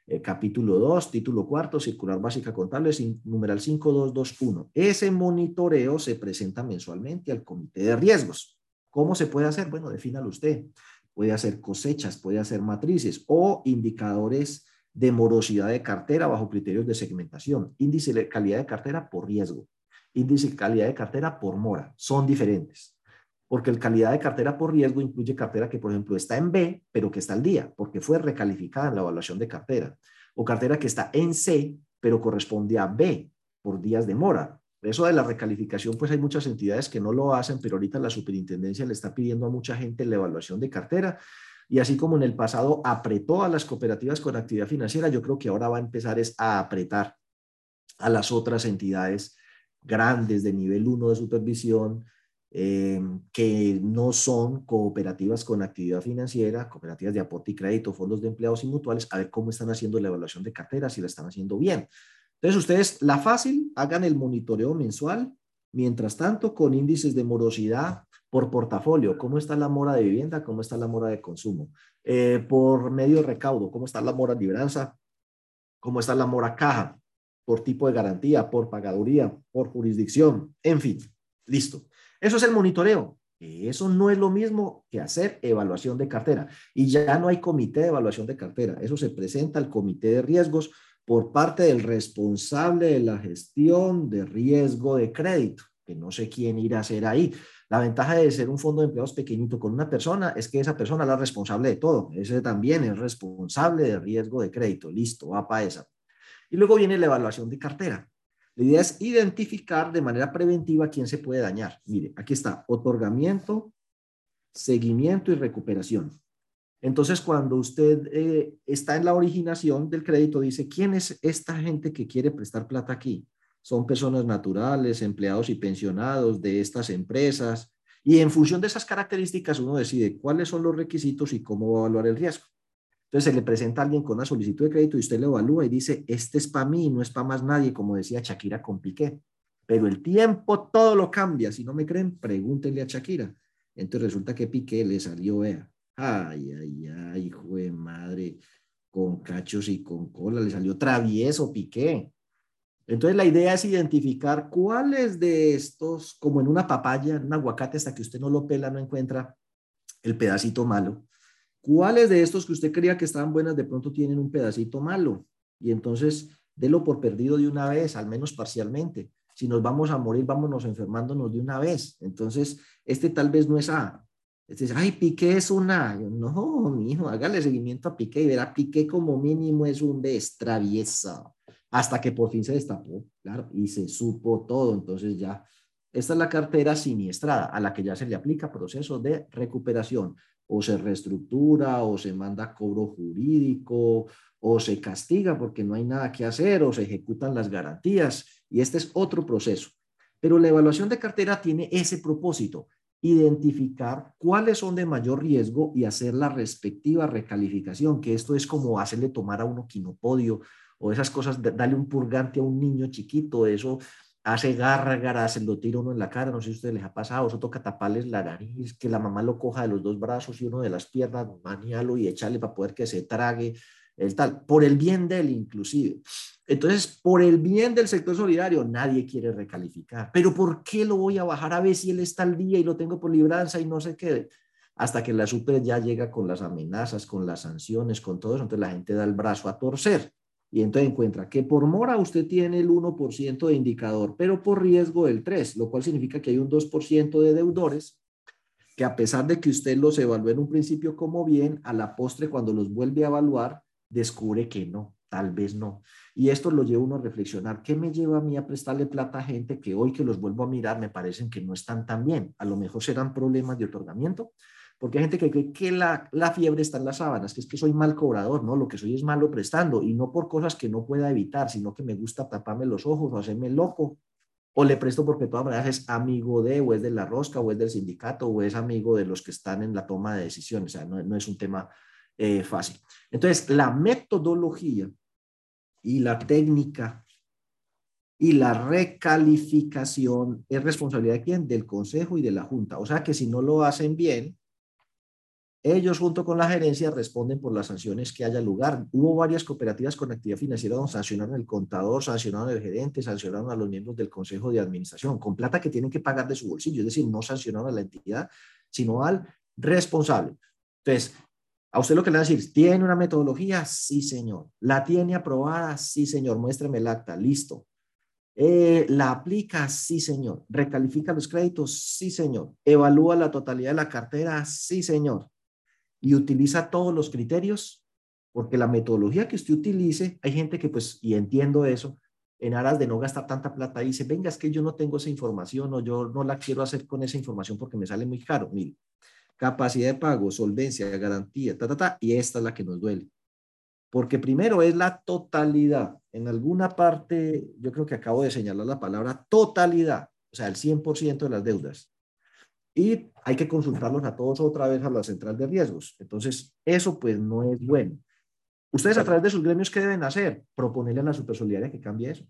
A: Eh, capítulo 2, título cuarto, circular básica contable, numeral 5221. Ese monitoreo se presenta mensualmente al comité de riesgos. ¿Cómo se puede hacer? Bueno, defínalo usted puede hacer cosechas, puede hacer matrices o indicadores de morosidad de cartera bajo criterios de segmentación, índice de calidad de cartera por riesgo, índice de calidad de cartera por mora, son diferentes. Porque el calidad de cartera por riesgo incluye cartera que, por ejemplo, está en B, pero que está al día, porque fue recalificada en la evaluación de cartera. O cartera que está en C, pero corresponde a B por días de mora. Eso de la recalificación, pues hay muchas entidades que no lo hacen, pero ahorita la superintendencia le está pidiendo a mucha gente la evaluación de cartera. Y así como en el pasado apretó a las cooperativas con actividad financiera, yo creo que ahora va a empezar es a apretar a las otras entidades grandes de nivel 1 de supervisión, eh, que no son cooperativas con actividad financiera, cooperativas de aporte y crédito, fondos de empleados y mutuales, a ver cómo están haciendo la evaluación de cartera, si la están haciendo bien. Entonces ustedes, la fácil, hagan el monitoreo mensual, mientras tanto con índices de morosidad por portafolio, cómo está la mora de vivienda, cómo está la mora de consumo, eh, por medio de recaudo, cómo está la mora libranza, cómo está la mora caja, por tipo de garantía, por pagaduría, por jurisdicción, en fin, listo. Eso es el monitoreo. Eso no es lo mismo que hacer evaluación de cartera. Y ya no hay comité de evaluación de cartera. Eso se presenta al comité de riesgos por parte del responsable de la gestión de riesgo de crédito, que no sé quién irá a hacer ahí. La ventaja de ser un fondo de empleados pequeñito con una persona es que esa persona es la responsable de todo. Ese también es responsable de riesgo de crédito. Listo, va para esa. Y luego viene la evaluación de cartera. La idea es identificar de manera preventiva quién se puede dañar. Mire, aquí está, otorgamiento, seguimiento y recuperación. Entonces, cuando usted eh, está en la originación del crédito, dice, ¿quién es esta gente que quiere prestar plata aquí? Son personas naturales, empleados y pensionados de estas empresas. Y en función de esas características, uno decide cuáles son los requisitos y cómo va a evaluar el riesgo. Entonces, se le presenta a alguien con una solicitud de crédito y usted le evalúa y dice, este es para mí, no es para más nadie, como decía Shakira con Piqué. Pero el tiempo todo lo cambia. Si no me creen, pregúntenle a Shakira. Entonces resulta que Piqué le salió, vea, Ay, ay, ay, hijo de madre, con cachos y con cola, le salió travieso Piqué. Entonces la idea es identificar cuáles de estos, como en una papaya, en un aguacate, hasta que usted no lo pela, no encuentra el pedacito malo. ¿Cuáles de estos que usted creía que estaban buenas de pronto tienen un pedacito malo? Y entonces délo por perdido de una vez, al menos parcialmente. Si nos vamos a morir, vámonos enfermándonos de una vez. Entonces, este tal vez no es A. Este es, ay, Piqué es una. no, mi hijo, hágale seguimiento a Piqué y verá, Piqué como mínimo es un B, traviesa hasta que por fin se destapó, claro, y se supo todo. Entonces ya, esta es la cartera siniestrada a la que ya se le aplica proceso de recuperación. O se reestructura, o se manda cobro jurídico, o se castiga porque no hay nada que hacer, o se ejecutan las garantías. Y este es otro proceso. Pero la evaluación de cartera tiene ese propósito, identificar cuáles son de mayor riesgo y hacer la respectiva recalificación, que esto es como hacerle tomar a uno quinopodio o esas cosas, dale un purgante a un niño chiquito, eso hace gárgaras, se lo tira uno en la cara, no sé si a ustedes les ha pasado, eso toca taparles la nariz, que la mamá lo coja de los dos brazos y uno de las piernas, manialo y echarle para poder que se trague, el tal, por el bien de él inclusive. Entonces, por el bien del sector solidario, nadie quiere recalificar. Pero ¿por qué lo voy a bajar a ver si él está al día y lo tengo por libranza y no sé qué? Hasta que la super ya llega con las amenazas, con las sanciones, con todo eso, entonces la gente da el brazo a torcer y entonces encuentra que por mora usted tiene el 1% de indicador, pero por riesgo el 3, lo cual significa que hay un 2% de deudores que a pesar de que usted los evalúe en un principio como bien, a la postre cuando los vuelve a evaluar, descubre que no, tal vez no. Y esto lo lleva uno a reflexionar, ¿qué me lleva a mí a prestarle plata a gente que hoy que los vuelvo a mirar me parecen que no están tan bien? A lo mejor serán problemas de otorgamiento, porque hay gente que cree que la, la, fiebre está en las sábanas, que es que soy mal cobrador, ¿no? Lo que soy es malo prestando y no por cosas que no pueda evitar, sino que me gusta taparme los ojos o hacerme loco. O le presto porque de todas maneras es amigo de, o es de la rosca, o es del sindicato, o es amigo de los que están en la toma de decisiones. O sea, no, no es un tema eh, fácil. Entonces, la metodología y la técnica y la recalificación es responsabilidad de quién? Del consejo y de la junta. O sea que si no lo hacen bien, ellos junto con la gerencia responden por las sanciones que haya lugar. Hubo varias cooperativas con actividad financiera donde sancionaron el contador, sancionaron al gerente, sancionaron a los miembros del consejo de administración con plata que tienen que pagar de su bolsillo. Es decir, no sancionaron a la entidad, sino al responsable. Entonces, a usted lo que le va a decir, ¿tiene una metodología? Sí, señor. ¿La tiene aprobada? Sí, señor. Muéstrame el acta. Listo. Eh, ¿La aplica? Sí, señor. ¿Recalifica los créditos? Sí, señor. ¿Evalúa la totalidad de la cartera? Sí, señor y utiliza todos los criterios, porque la metodología que usted utilice, hay gente que pues, y entiendo eso, en aras de no gastar tanta plata, dice, venga, es que yo no tengo esa información o yo no la quiero hacer con esa información porque me sale muy caro. Mire, capacidad de pago, solvencia, garantía, ta, ta, ta, y esta es la que nos duele. Porque primero es la totalidad. En alguna parte, yo creo que acabo de señalar la palabra totalidad, o sea, el 100% de las deudas y hay que consultarlos a todos otra vez a la central de riesgos. Entonces, eso pues no es bueno. Ustedes a través de sus gremios, ¿qué deben hacer? Proponerle a la supersolidaria que cambie eso.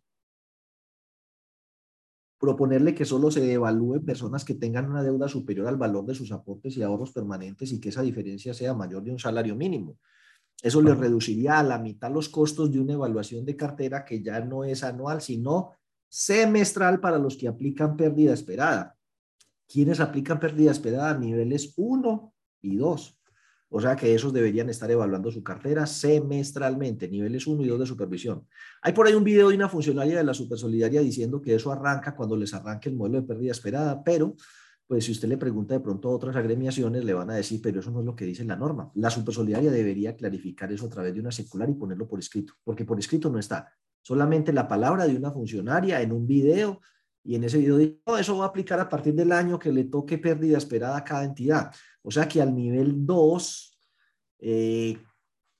A: Proponerle que solo se evalúen personas que tengan una deuda superior al valor de sus aportes y ahorros permanentes y que esa diferencia sea mayor de un salario mínimo. Eso le reduciría a la mitad los costos de una evaluación de cartera que ya no es anual, sino semestral para los que aplican pérdida esperada quienes aplican pérdida esperada a niveles 1 y 2. O sea que esos deberían estar evaluando su cartera semestralmente, niveles 1 y 2 de supervisión. Hay por ahí un video de una funcionaria de la Supersolidaria diciendo que eso arranca cuando les arranque el modelo de pérdida esperada, pero pues si usted le pregunta de pronto a otras agremiaciones, le van a decir, pero eso no es lo que dice la norma. La Supersolidaria debería clarificar eso a través de una circular y ponerlo por escrito, porque por escrito no está. Solamente la palabra de una funcionaria en un video y en ese video digo, eso va a aplicar a partir del año que le toque pérdida esperada a cada entidad. O sea que al nivel 2, eh,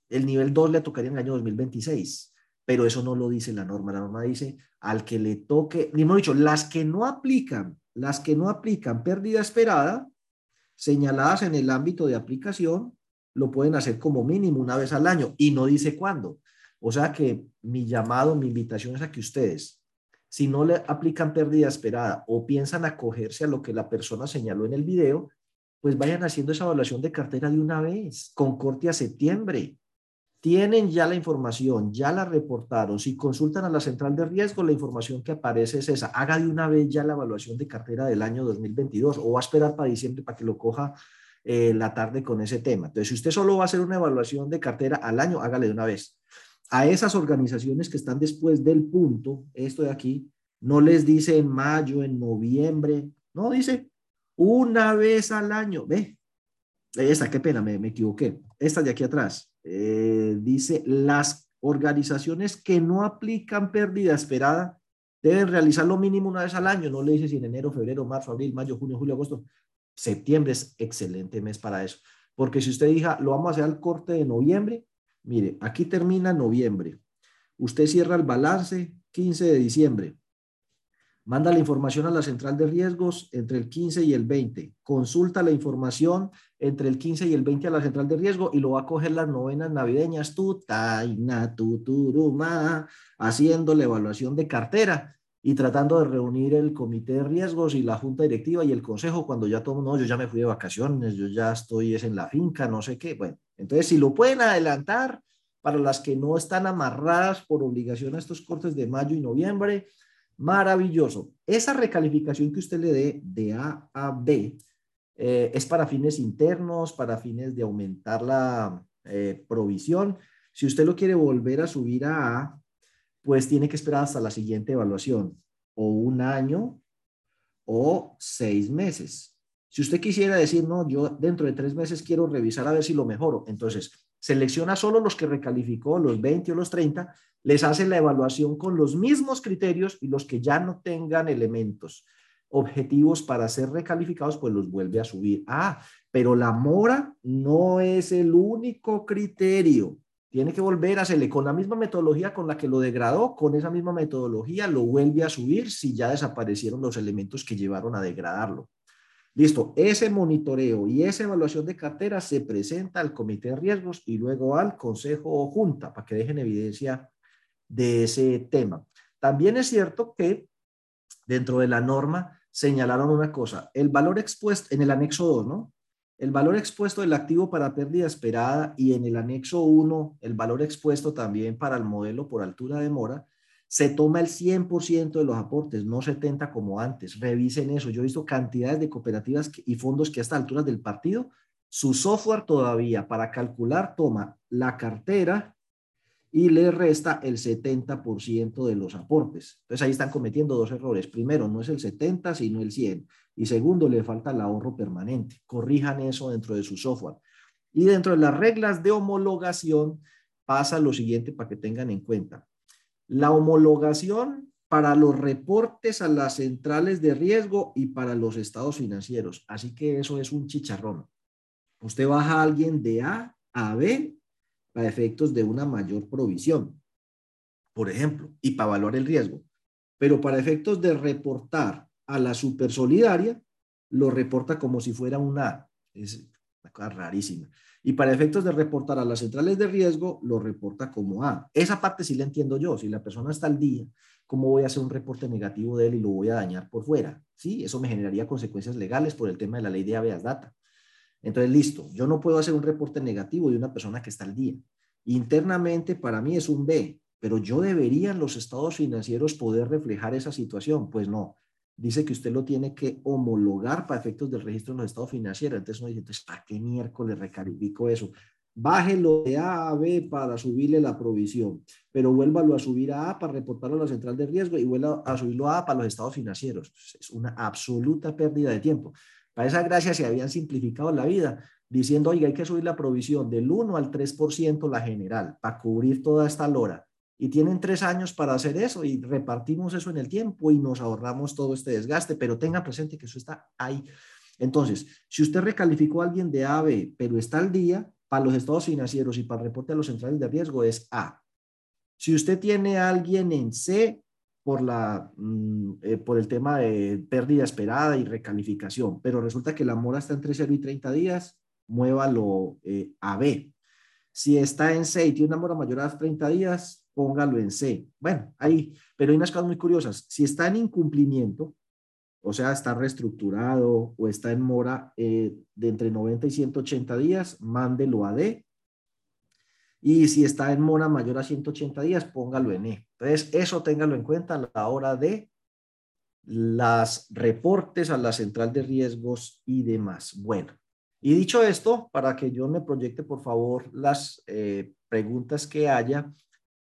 A: el nivel 2 le tocaría en el año 2026, pero eso no lo dice la norma. La norma dice al que le toque, ni dicho, las que no aplican, las que no aplican pérdida esperada, señaladas en el ámbito de aplicación, lo pueden hacer como mínimo una vez al año y no dice cuándo. O sea que mi llamado, mi invitación es a que ustedes si no le aplican pérdida esperada o piensan acogerse a lo que la persona señaló en el video, pues vayan haciendo esa evaluación de cartera de una vez, con corte a septiembre. tienen ya la información, ya la reportaron. Si consultan a la central de riesgo, la información que aparece es esa. Haga de una vez ya la evaluación de cartera del año 2022 o va a esperar para diciembre para que lo coja eh, la tarde con ese tema. Entonces, si usted solo va a hacer una evaluación de cartera al año, hágale de una vez. A esas organizaciones que están después del punto, esto de aquí, no les dice en mayo, en noviembre, no, dice una vez al año. Ve, esta, qué pena, me, me equivoqué. Esta de aquí atrás. Eh, dice, las organizaciones que no aplican pérdida esperada deben realizar lo mínimo una vez al año. No le dice si en enero, febrero, marzo, abril, mayo, junio, julio, agosto. Septiembre es excelente mes para eso. Porque si usted diga, lo vamos a hacer al corte de noviembre, mire, aquí termina noviembre. Usted cierra el balance 15 de diciembre. Manda la información a la central de riesgos entre el 15 y el 20. Consulta la información entre el 15 y el 20 a la central de riesgo y lo va a coger las novenas navideñas, tu taina, tu turuma, haciendo la evaluación de cartera y tratando de reunir el comité de riesgos y la junta directiva y el consejo cuando ya todo, no, yo ya me fui de vacaciones, yo ya estoy es en la finca, no sé qué. Bueno, entonces si lo pueden adelantar para las que no están amarradas por obligación a estos cortes de mayo y noviembre, Maravilloso. Esa recalificación que usted le dé de A a B eh, es para fines internos, para fines de aumentar la eh, provisión. Si usted lo quiere volver a subir a A, pues tiene que esperar hasta la siguiente evaluación, o un año o seis meses. Si usted quisiera decir, no, yo dentro de tres meses quiero revisar a ver si lo mejoro, entonces selecciona solo los que recalificó, los 20 o los 30, les hace la evaluación con los mismos criterios y los que ya no tengan elementos objetivos para ser recalificados, pues los vuelve a subir. Ah, pero la mora no es el único criterio. Tiene que volver a hacerle con la misma metodología con la que lo degradó, con esa misma metodología lo vuelve a subir si ya desaparecieron los elementos que llevaron a degradarlo. Listo, ese monitoreo y esa evaluación de cartera se presenta al comité de riesgos y luego al consejo o junta para que dejen evidencia de ese tema. También es cierto que dentro de la norma señalaron una cosa, el valor expuesto en el anexo 2, ¿no? El valor expuesto del activo para pérdida esperada y en el anexo 1, el valor expuesto también para el modelo por altura de mora, se toma el 100% de los aportes, no 70 como antes. Revisen eso. Yo he visto cantidades de cooperativas y fondos que a estas alturas del partido, su software todavía para calcular toma la cartera y le resta el 70% de los aportes. Entonces ahí están cometiendo dos errores. Primero, no es el 70, sino el 100. Y segundo, le falta el ahorro permanente. Corrijan eso dentro de su software. Y dentro de las reglas de homologación pasa lo siguiente para que tengan en cuenta. La homologación para los reportes a las centrales de riesgo y para los estados financieros. Así que eso es un chicharrón. Usted baja a alguien de A a B para efectos de una mayor provisión, por ejemplo, y para evaluar el riesgo. Pero para efectos de reportar a la supersolidaria, lo reporta como si fuera una A. Es una cosa rarísima. Y para efectos de reportar a las centrales de riesgo, lo reporta como A. Esa parte sí la entiendo yo. Si la persona está al día, ¿cómo voy a hacer un reporte negativo de él y lo voy a dañar por fuera? Sí, eso me generaría consecuencias legales por el tema de la ley de habeas data. Entonces, listo, yo no puedo hacer un reporte negativo de una persona que está al día. Internamente, para mí es un B, pero yo debería en los estados financieros poder reflejar esa situación. Pues no, dice que usted lo tiene que homologar para efectos del registro de los estados financieros. Entonces uno dice, entonces, ¿para qué miércoles recalifico eso? Bájelo de A a B para subirle la provisión, pero vuélvalo a subir a A para reportarlo a la central de riesgo y vuelva a subirlo a A para los estados financieros. Es una absoluta pérdida de tiempo. Para esa gracia se habían simplificado la vida, diciendo, oiga, hay que subir la provisión del 1 al 3% la general para cubrir toda esta lora y tienen tres años para hacer eso y repartimos eso en el tiempo y nos ahorramos todo este desgaste, pero tenga presente que eso está ahí. Entonces, si usted recalificó a alguien de A B, pero está al día, para los estados financieros y para el reporte a los centrales de riesgo es A. Si usted tiene a alguien en C por, la, mm, eh, por el tema de pérdida esperada y recalificación, pero resulta que la mora está entre 0 y 30 días, muévalo eh, a B. Si está en C y tiene una mora mayor a 30 días, póngalo en C. Bueno, ahí, pero hay unas cosas muy curiosas. Si está en incumplimiento, o sea, está reestructurado o está en mora eh, de entre 90 y 180 días, mándelo a D. Y si está en mora mayor a 180 días, póngalo en E. Entonces, eso téngalo en cuenta a la hora de las reportes a la central de riesgos y demás. Bueno, y dicho esto, para que yo me proyecte, por favor, las eh, preguntas que haya,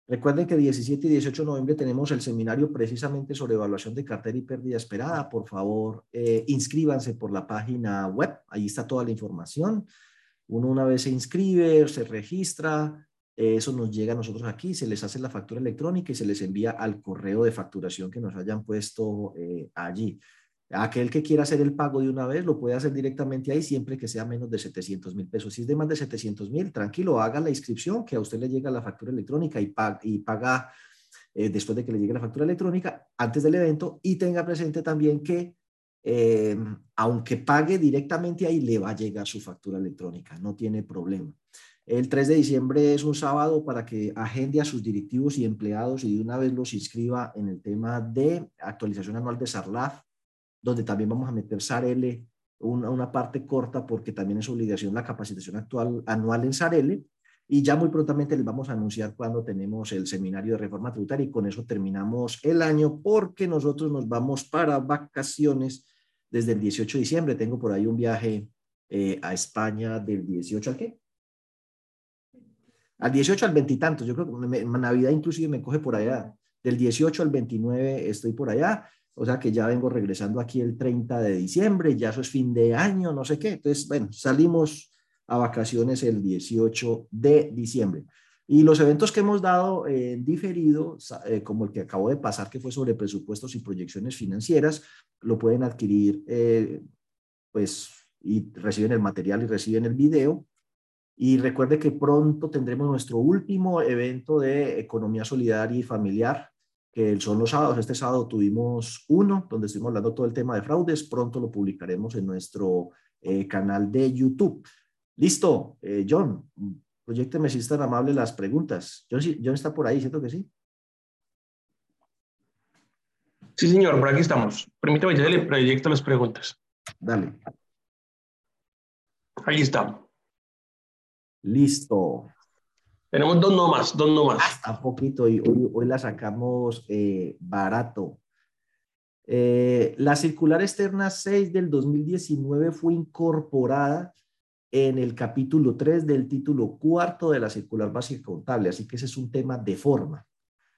A: recuerden que 17 y 18 de noviembre tenemos el seminario precisamente sobre evaluación de cartera y pérdida esperada. Por favor, eh, inscríbanse por la página web, ahí está toda la información. Uno una vez se inscribe, se registra, eso nos llega a nosotros aquí, se les hace la factura electrónica y se les envía al correo de facturación que nos hayan puesto eh, allí. Aquel que quiera hacer el pago de una vez lo puede hacer directamente ahí siempre que sea menos de 700 mil pesos. Si es de más de 700 mil, tranquilo, haga la inscripción que a usted le llega la factura electrónica y paga, y paga eh, después de que le llegue la factura electrónica antes del evento y tenga presente también que eh, aunque pague directamente ahí, le va a llegar su factura electrónica, no tiene problema. El 3 de diciembre es un sábado para que agende a sus directivos y empleados y de una vez los inscriba en el tema de actualización anual de SARLAF, donde también vamos a meter SARL, una, una parte corta porque también es obligación la capacitación actual, anual en SARL. Y ya muy prontamente les vamos a anunciar cuando tenemos el seminario de reforma tributaria y con eso terminamos el año porque nosotros nos vamos para vacaciones desde el 18 de diciembre. Tengo por ahí un viaje eh, a España del 18 al qué? Al 18 al 20 tantos. Yo creo que Navidad inclusive me coge por allá. Del 18 al 29 estoy por allá. O sea que ya vengo regresando aquí el 30 de diciembre, ya eso es fin de año, no sé qué. Entonces, bueno, salimos a vacaciones el 18 de diciembre. Y los eventos que hemos dado en eh, diferido, eh, como el que acabo de pasar, que fue sobre presupuestos y proyecciones financieras, lo pueden adquirir, eh, pues, y reciben el material y reciben el video. Y recuerde que pronto tendremos nuestro último evento de economía solidaria y familiar, que son los sábados. Este sábado tuvimos uno, donde estuvimos hablando todo el tema de fraudes. Pronto lo publicaremos en nuestro canal de YouTube. Listo, John, Proyecteme si es tan amable las preguntas. John, está por ahí, ¿cierto que sí?
B: Sí, señor, por aquí estamos. Permítame, ya le proyecto las preguntas.
A: Dale.
B: Ahí está.
A: Listo.
B: Tenemos dos nomás, dos nomás.
A: Hasta poquito y hoy, la sacamos eh, barato. Eh, la circular externa 6 del 2019 fue incorporada en el capítulo 3 del título cuarto de la circular básica contable. Así que ese es un tema de forma,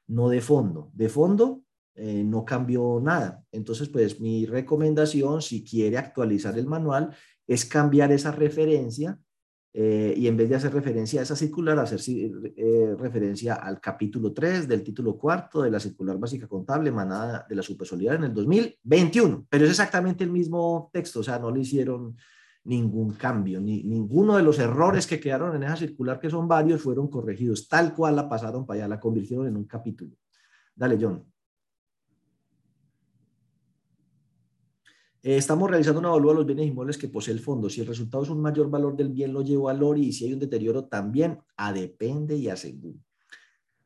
A: no de fondo. De fondo eh, no cambió nada. Entonces, pues mi recomendación, si quiere actualizar el manual, es cambiar esa referencia eh, y en vez de hacer referencia a esa circular, hacer eh, referencia al capítulo 3 del título cuarto de la circular básica contable emanada de la Supersolidaria en el 2021. Pero es exactamente el mismo texto, o sea, no le hicieron ningún cambio, ni ninguno de los errores que quedaron en esa circular, que son varios, fueron corregidos, tal cual la pasaron para allá, la convirtieron en un capítulo. Dale, John. Eh, estamos realizando una evaluación de los bienes inmuebles que posee el fondo. Si el resultado es un mayor valor del bien, lo llevo a LORI y si hay un deterioro también, a depende y a seguro.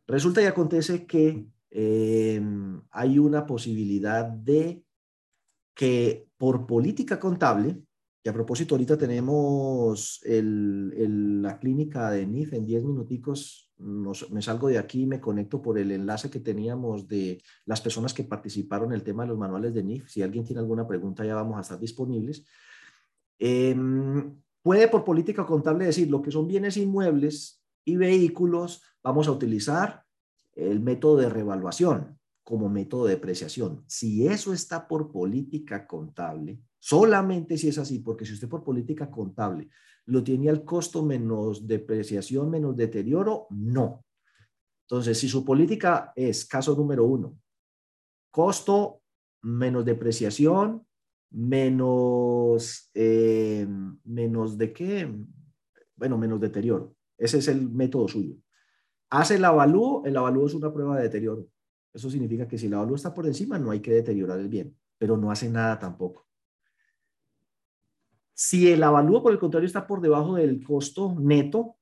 A: Resulta y acontece que eh, hay una posibilidad de que por política contable, y a propósito, ahorita tenemos la clínica de NIF en 10 minuticos. me salgo de aquí y me conecto por el enlace que teníamos de las personas que participaron en el tema de los manuales de NIF. Si alguien tiene alguna pregunta, ya vamos a estar disponibles. Em, puede por política contable decir lo que son bienes inmuebles y vehículos, vamos a utilizar el método de revaluación como método de depreciación. Si eso está por política contable, Solamente si es así, porque si usted por política contable lo tiene al costo menos depreciación, menos deterioro, no. Entonces, si su política es caso número uno, costo menos depreciación, menos, eh, menos de qué, bueno, menos deterioro. Ese es el método suyo. Hace el avalúo, el avalúo es una prueba de deterioro. Eso significa que si el avalúo está por encima, no hay que deteriorar el bien, pero no hace nada tampoco. Si el avalúo, por el contrario, está por debajo del costo neto,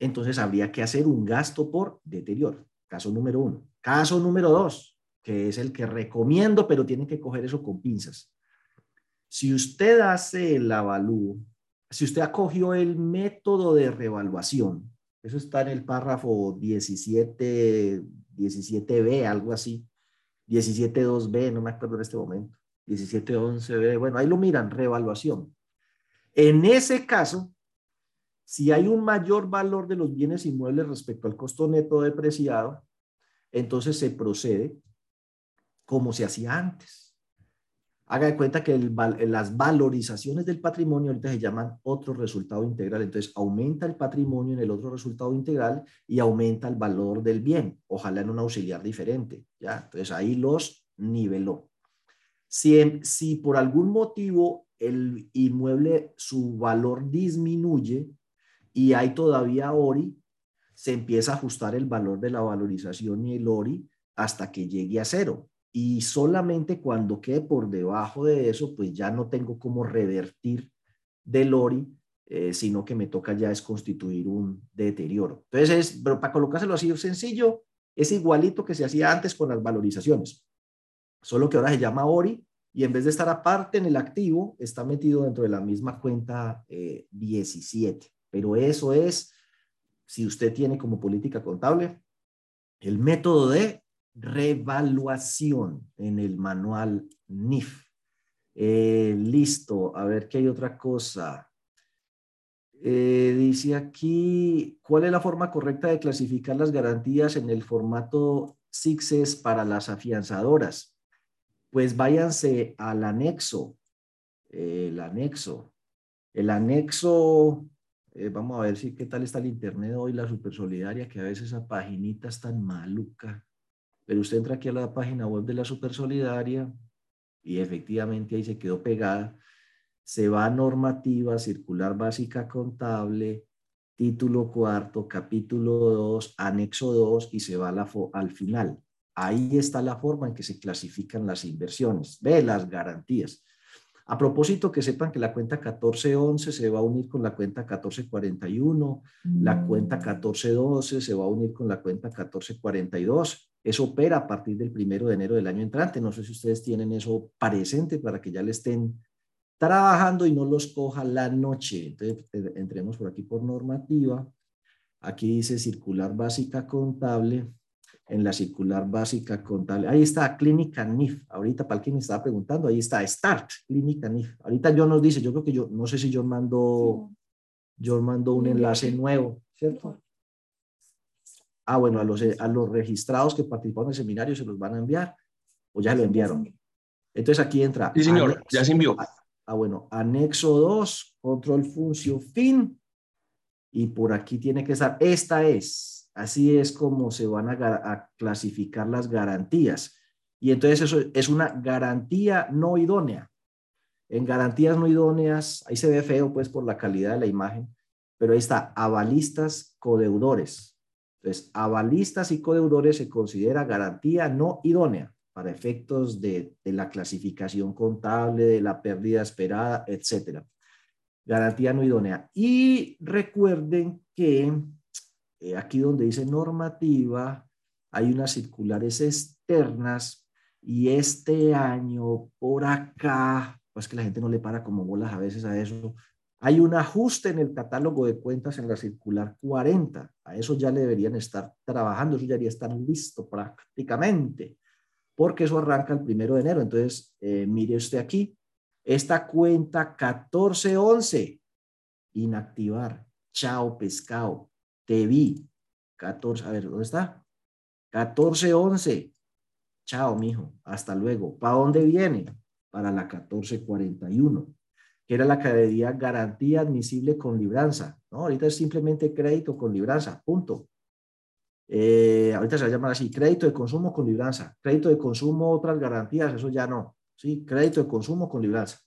A: entonces habría que hacer un gasto por deterioro. Caso número uno. Caso número dos, que es el que recomiendo, pero tienen que coger eso con pinzas. Si usted hace el avalúo, si usted acogió el método de revaluación, Eso está en el párrafo 17, 17b, algo así. 17.2b, no me acuerdo en este momento. 17.11b, bueno, ahí lo miran, revaluación. En ese caso, si hay un mayor valor de los bienes inmuebles respecto al costo neto depreciado, entonces se procede como se hacía antes Haga de cuenta que las valorizaciones del patrimonio ahorita se llaman otro resultado integral. Entonces, aumenta el patrimonio en el otro resultado integral y aumenta el valor del bien, ojalá en un auxiliar diferente. ¿ya? Entonces, ahí los niveló. Si, si por algún motivo el inmueble, su valor disminuye y hay todavía ORI, se empieza a ajustar el valor de la valorización y el ORI hasta que llegue a cero y solamente cuando quede por debajo de eso, pues ya no tengo cómo revertir del ORI, eh, sino que me toca ya es constituir un deterioro. Entonces, pero para colocárselo así sencillo, es igualito que se hacía antes con las valorizaciones, solo que ahora se llama ORI y en vez de estar aparte en el activo, está metido dentro de la misma cuenta 17. Eh, pero eso es, si usted tiene como política contable, el método de revaluación en el manual NIF. Eh, listo, a ver qué hay otra cosa. Eh, dice aquí, ¿cuál es la forma correcta de clasificar las garantías en el formato SIXES para las afianzadoras? Pues váyanse al anexo. el anexo. El anexo, eh, vamos a ver si qué tal está el internet hoy, la super solidaria, que a veces esa paginita es tan maluca. Pero usted entra aquí a la página web de la Super Solidaria y efectivamente ahí se quedó pegada. Se va a normativa circular básica contable, título cuarto, capítulo 2, anexo 2 y se va al final. Ahí está la forma en que se clasifican las inversiones. Ve las garantías. A propósito, que sepan que la cuenta 1411 se va a unir con la cuenta 1441, la cuenta 1412 mm. se va a unir con la cuenta 1442. Eso opera a partir del primero de enero del año entrante. No sé si ustedes tienen eso presente para que ya le estén trabajando y no los coja la noche. Entonces, eh, entremos por aquí por normativa. Aquí dice circular básica contable en la circular básica contable. Ahí está, clínica NIF. Ahorita, para quien me estaba preguntando, ahí está, Start, clínica NIF. Ahorita yo nos dice, yo creo que yo, no sé si yo mando, yo mando un enlace nuevo, ¿cierto? Ah, bueno, a los, a los registrados que participaron en el seminario se los van a enviar, o ya lo enviaron. Entonces aquí entra.
B: Sí, señor, ya se envió.
A: Ah, ah, bueno, anexo 2, control función fin, y por aquí tiene que estar, esta es, Así es como se van a, clasificar las garantías. Y entonces eso es una garantía no idónea. En garantías no idóneas, ahí se ve feo pues por la calidad de la imagen, pero ahí está, avalistas, codeudores. Entonces, avalistas y codeudores se considera garantía no idónea para efectos de, de la clasificación contable, de la pérdida esperada, etcétera. Garantía no idónea. Y recuerden que eh, aquí donde dice normativa, hay unas circulares externas y este año por acá, pues que la gente no le para como bolas a veces a eso, hay un ajuste en el catálogo de cuentas en la circular 40. A eso ya le deberían estar trabajando, eso ya debería estar listo prácticamente, porque eso arranca el primero de enero. Entonces, eh, mire usted aquí, esta cuenta 1411, inactivar, chao pescado, te vi. 14, a ver, ¿dónde está? 14, 11. Chao, mijo. Hasta luego. ¿Para dónde viene? Para la 1441, que era la que garantía admisible con libranza. ¿no? Ahorita es simplemente crédito con libranza. Punto. Eh, ahorita se va a llamar así, crédito de consumo con libranza. Crédito de consumo, otras garantías, eso ya no. Sí, crédito de consumo con libranza.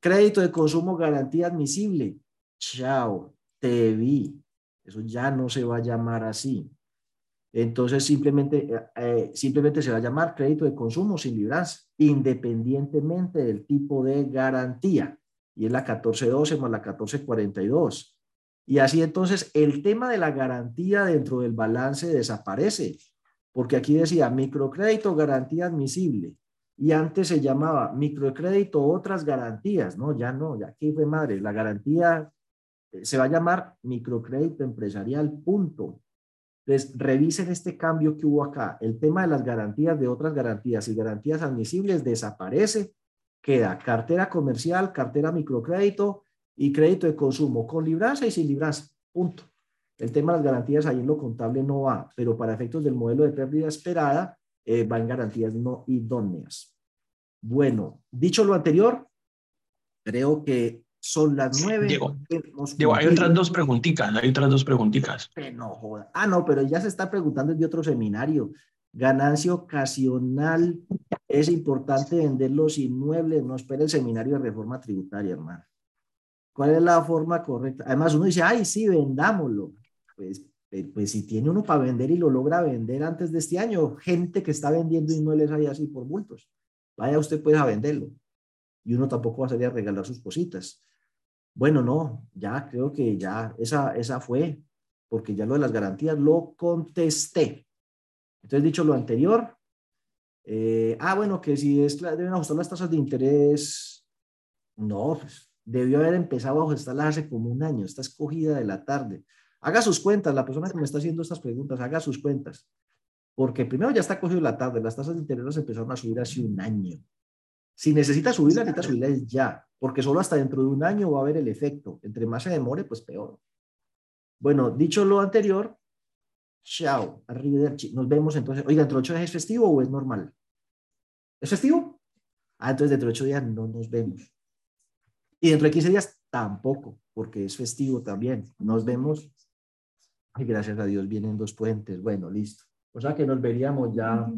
A: Crédito de consumo, garantía admisible. Chao, te vi. Eso ya no se va a llamar así. Entonces simplemente, eh, eh, simplemente se va a llamar crédito de consumo sin libranza, independientemente del tipo de garantía. Y es la 1412 más la 1442. Y así entonces el tema de la garantía dentro del balance desaparece, porque aquí decía microcrédito, garantía admisible. Y antes se llamaba microcrédito, otras garantías, ¿no? Ya no, ya aquí fue madre, la garantía Se va a llamar microcrédito empresarial, punto. Entonces, revisen este cambio que hubo acá. El tema de las garantías de otras garantías y garantías admisibles desaparece. Queda cartera comercial, cartera microcrédito y crédito de consumo con libranza y sin libranza. Punto. El tema de las garantías ahí en lo contable no va, pero para efectos del modelo de pérdida esperada eh, va en garantías no idóneas. Bueno, dicho lo anterior, creo que son las nueve.
B: Diego, Diego hay otras dos preguntitas, hay otras dos preguntitas.
A: No joda. Ah, no, pero ya se está preguntando de otro seminario. Ganancia ocasional, es importante vender los inmuebles, no espera el seminario de reforma tributaria, hermano. ¿Cuál es la forma correcta? Además, uno dice, ay, sí, vendámoslo. Pues, eh, pues si tiene uno para vender y lo logra vender antes de este año, gente que está vendiendo inmuebles ahí así por bultos. Vaya usted puede a venderlo. Y uno tampoco va a salir a regalar sus cositas. Bueno, no, ya creo que ya esa, esa fue, porque ya lo de las garantías lo contesté. Entonces, dicho lo anterior, eh, ah, bueno, que si es, deben ajustar las tasas de interés, no, pues debió haber empezado a ajustarlas hace como un año, está escogida de la tarde. Haga sus cuentas, la persona que me está haciendo estas preguntas, haga sus cuentas. Porque primero ya está cogido la tarde, las tasas de interés empezaron a subir hace un año. Si necesita subirla, necesita subirla ya, porque solo hasta dentro de un año va a haber el efecto. Entre más se demore, pues peor. Bueno, dicho lo anterior, chao, arrivederci. Nos vemos entonces. Oiga, ¿dentro de ocho días es festivo o es normal? ¿Es festivo? Ah, entonces dentro de ocho días no nos vemos. Y dentro de 15 días tampoco, porque es festivo también. Nos vemos. Y gracias a Dios vienen dos puentes. Bueno, listo. O sea que nos veríamos ya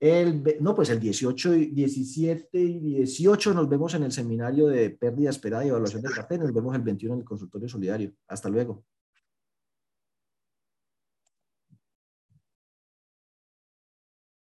A: el, no, pues el 18, 17 y 18 nos vemos en el seminario de pérdida esperada y evaluación de cartel. Nos vemos el 21 en el consultorio solidario. Hasta luego.